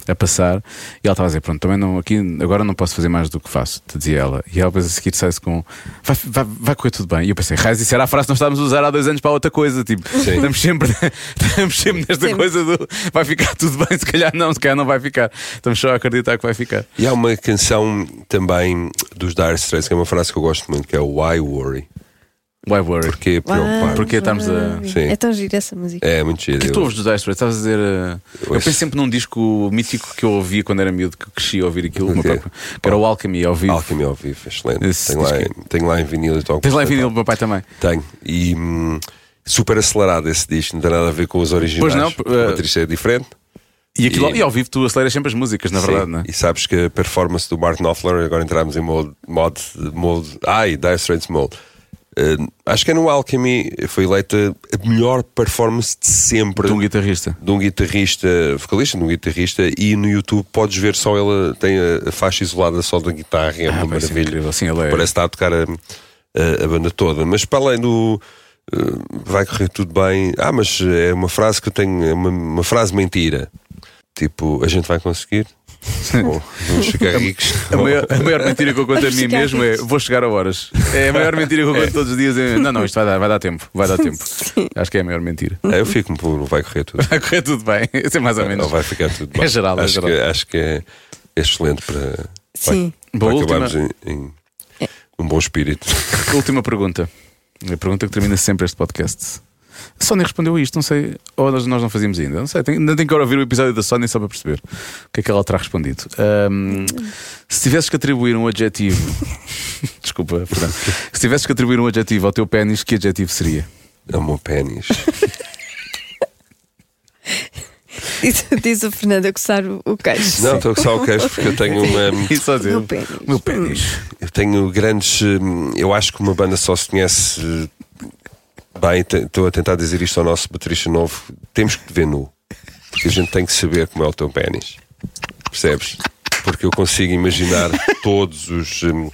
a passar. E ela estava a dizer: Pronto, também não, aqui agora não posso fazer mais do que faço, te dizia ela. E ela depois a seguir sai-se com: vai, vai, vai correr tudo bem. E eu pensei: Raiz, isso era a frase que nós estávamos a usar há dois anos para outra coisa. Tipo, Sim. estamos sempre, estamos sempre nesta Sempre. coisa do vai ficar tudo bem, se calhar não, se calhar não vai ficar. Estamos só a acreditar que vai ficar. E há uma canção também dos Dire Straits, que é uma frase que eu gosto muito, que é o Why Worry? Why worry? Porquê preocupar? Porque estamos a- Sim. É tão gira essa música. É muito giro. O que é que tu ouves dos Dire Straits? Estavas a dizer. uh, Eu ouço- penso sempre num disco mítico que eu ouvia quando era miúdo, que eu cresci a ouvir aquilo, o meu quê? próprio, que era o Alchemy ao vivo. Alchemy ao vivo, é excelente. Esse Tenho lá, em, tenho lá em vinil e toco. Tens lá em vinil do meu pai também. Tenho. E hum, super acelerado esse disco, não tem nada a ver com os originais. Pois não, uh, baterista é diferente. E, aquilo, E- e ao vivo tu aceleras sempre as músicas, na Sim, verdade, não é? E sabes que a performance do Mark Knopfler, agora entramos em mode, mode, mode ai, Dire Straits mode. Uh, acho que é no Alchemy foi eleita a melhor performance de sempre De um guitarrista. de um guitarrista, vocalista, de um guitarrista, e no YouTube podes ver só ela tem a, a faixa isolada só da guitarra, é uma Ah, vai ser maravilha. incrível. Sim, ele é- Parece estar a tocar a, a- a banda toda. Mas para além do uh, vai correr tudo bem, ah, mas é uma frase que eu tenho, é uma, uma frase mentira. Tipo, a gente vai conseguir? Ou vamos ficar ricos? A maior, a maior mentira que eu conto a mim mesmo é vou chegar a horas. É a maior mentira que eu conto todos os dias. É, não, não, isto vai dar, vai dar tempo. Vai dar tempo. Acho que é a maior mentira. Ah, eu fico por vai correr tudo. Vai correr tudo bem. Isso é mais ou menos. Ou vai ficar tudo bem. É geral, é acho, geral. Que, acho que é excelente para, Sim. para, Boa, para última- em, em um bom espírito. Última pergunta. A pergunta que termina sempre este podcast. A Sónia respondeu a isto, não sei. Ou nós, nós não fazíamos ainda. Não sei. Tenho, ainda tenho que ouvir o episódio da Sónia só para perceber o que é que ela terá respondido. Ahm, se tivesses que atribuir um adjetivo. Desculpa, Fernando. Se tivesses que atribuir um adjetivo ao teu pênis, que adjetivo seria? É o meu pênis. Diz, diz o Fernando a coçar o, queixo. Não, estou a coçar o queixo porque eu tenho uma. Isso só dizer. Meu pênis. Meu pênis. Eu tenho grandes. hum, Eu acho que uma banda só se conhece bem. Estou a tentar dizer isto ao nosso baterista novo. Temos que te ver nu. Porque a gente tem que saber como é o teu pênis. Percebes? Porque eu consigo imaginar todos os. hum,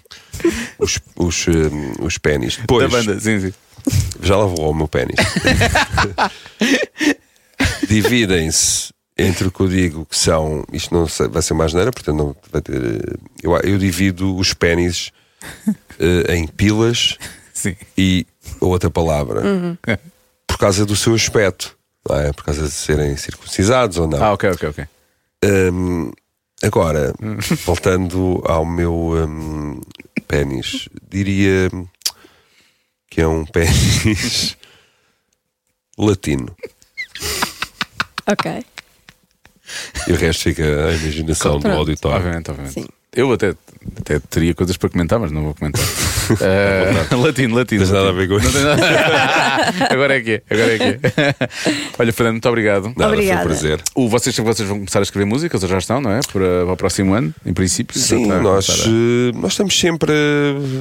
os, os, hum, os pênis. Da Depois, banda, sim, sim. já lá vou ao meu pênis. Dividem-se entre o que eu digo que são. Isto não vai ser mais neira, portanto não vai ter. eh, Eu, eu divido os pênis eh, em pilas sim. e a outra palavra. Por causa do seu aspecto. Não é? Por causa de serem circuncisados ou não. Ah, ok, ok, ok. Hum, agora, voltando ao meu hum, pênis, diria que é um pênis latino. Ok. E o resto fica à imaginação do Pronto. auditório. Obviamente, obviamente. Sim. Eu até, até teria coisas para comentar, mas não vou comentar. Eh, latino, latino. Não tens nada a ver com isso. tem nada- agora é que é, agora é que é. Olha, Fernando, muito obrigado. Nada, foi Obrigada. um prazer. O, vocês, vocês vão começar a escrever músicas, ou já estão, não é? Para, para o próximo ano, em princípio. Sim, nós, a- eh, nós estamos sempre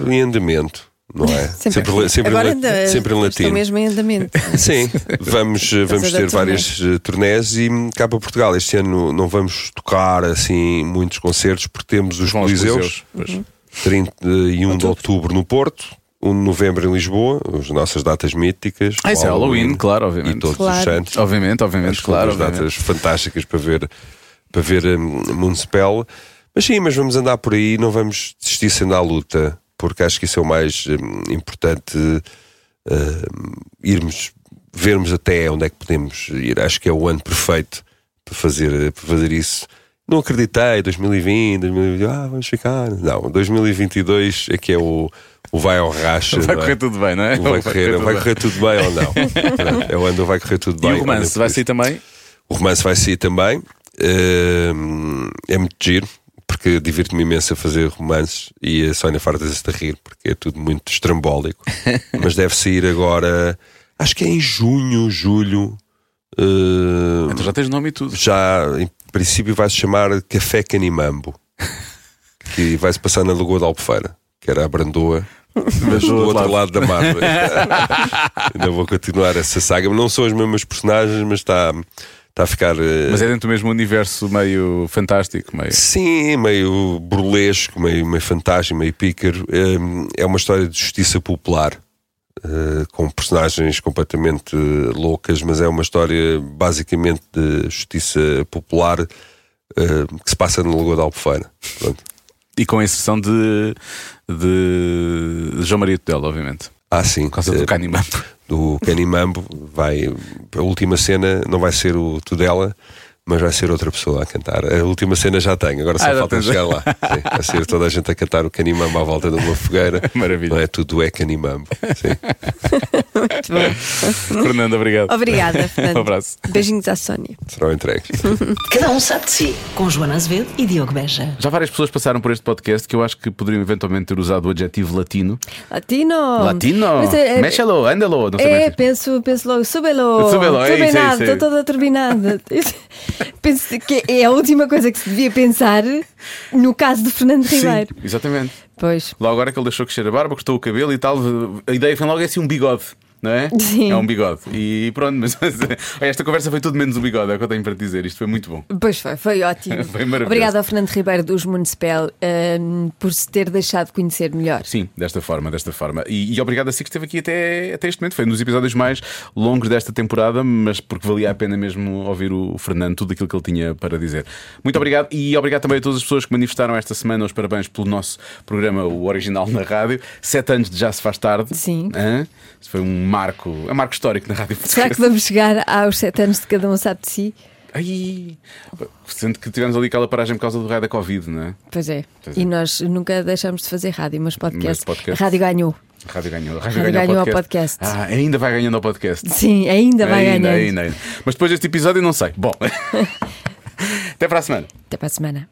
em andamento, não é? Sempre, sempre, em Agora la- sempre em estou latino. mesmo em andamento. Sim, vamos, vamos ter várias eh, turnés e hum, cá para Portugal este ano não vamos tocar assim muitos concertos porque temos os Vão Coliseus, Pois. 31 de outubro no Porto, 1 de novembro em Lisboa, as nossas datas míticas. Ah, isso é Halloween, claro, E obviamente. todos Claro. os santos. Obviamente, obviamente, claro. são duas datas obviamente. fantásticas para ver, para ver um, Municipal. Mas sim, mas vamos andar por aí, não vamos desistir sendo à luta, porque acho que isso é o mais hum, importante hum, irmos, vermos até onde é que podemos ir. Acho que é o ano perfeito para fazer, para fazer isso. Não acreditei, 2020, 2020, ah, vamos ficar. Não, 2022 é que é o, o vai ao racha. Vai é? correr tudo bem, não é? O vai, correr, vai correr tudo bem ou não? é o ano vai correr tudo E bem. o romance vai sair também? o romance vai sair também. Hum, é muito giro, porque divirto-me imenso a fazer romances e a Sónia farta-se de rir, porque é tudo muito estrambólico. Mas deve sair agora, acho que é em junho, julho. hum, Então já tens nome e tudo. já, em princípio, vai se chamar Café Canimambo, que vai se passar na Lagoa da Albufeira, que era a Brandoa. Mas do outro lado, da mar. Ainda vou continuar essa saga. Não são as mesmas personagens, mas está, está a ficar. eh, Mas é dentro do mesmo universo meio fantástico, meio. Sim, meio burlesco, meio, meio fantástico, meio pícaro. É, é uma história de justiça popular, eh, com personagens completamente eh, loucas, mas é uma história basicamente de justiça popular que se passa na Lagoa da Albufeira. Pronto. E com a inserção de, de João Maria Tudela, obviamente. Ah, sim. Por causa do Eh, Canimambo. do Canimambo vai a última cena não vai ser o Tudela mas vai ser outra pessoa a cantar a última cena já tenho agora só Ah, falta chegar lá Sim, vai ser toda a gente a cantar o Canimambo à volta de uma fogueira Maravilha. não é tudo é Canimambo Sim. Muito bom. Fernando, obrigado. Obrigada, Fernando. Um abraço. Beijinhos à Sónia. serão entregues Cada um sabe de si. Com Joana Azevedo e Diogo Beja. Já várias pessoas passaram por este podcast que eu acho que poderiam eventualmente ter usado o adjetivo latino. Latino. Latino! É- é- Méchalo, ándalo. Não sei É, bem. penso, penso logo, súbelo. Súbelo, é isso, é isso, é. estou toda turbinada. Penso que é a última coisa que se devia pensar no caso de Fernando Sim, Ribeiro. exatamente. Pois. Logo agora que ele deixou crescer a barba, cortou o cabelo e tal, a ideia foi logo é assim um bigode. Não é? Sim. É um bigode. E pronto, mas, mas, esta conversa foi tudo menos o bigode, é o que eu tenho para te dizer. Isto foi muito bom. Pois foi, foi ótimo. Foi maravilhoso. Obrigada ao Fernando Ribeiro dos Municipal hum, por se ter deixado conhecer melhor. Sim, desta forma, desta forma. E, e obrigado a si que esteve aqui até, até este momento. Foi um dos episódios mais longos desta temporada, mas porque valia a pena mesmo ouvir o Fernando, tudo aquilo que ele tinha para dizer. Muito obrigado e obrigado também a todas as pessoas que manifestaram esta semana os parabéns pelo nosso programa, o original na rádio. Sete anos de Já Se Faz Tarde. Sim. Hã? Foi um marco, é um marco histórico na rádio Será que portuguesa. vamos chegar aos sete anos de cada um sabe de si? Ai, sendo que tivemos ali aquela paragem por causa do raio da Covid, não é? Pois é. Pois E é. nós nunca deixamos de fazer rádio, mas podcast. Mas podcast. A rádio ganhou. A rádio ganhou. A rádio ganhou ao podcast. Ah, ainda vai ganhando ao podcast. Sim, ainda vai ainda, ganhando. ainda, ainda. Mas depois deste episódio, não sei. Bom, até para a semana. Até para a semana.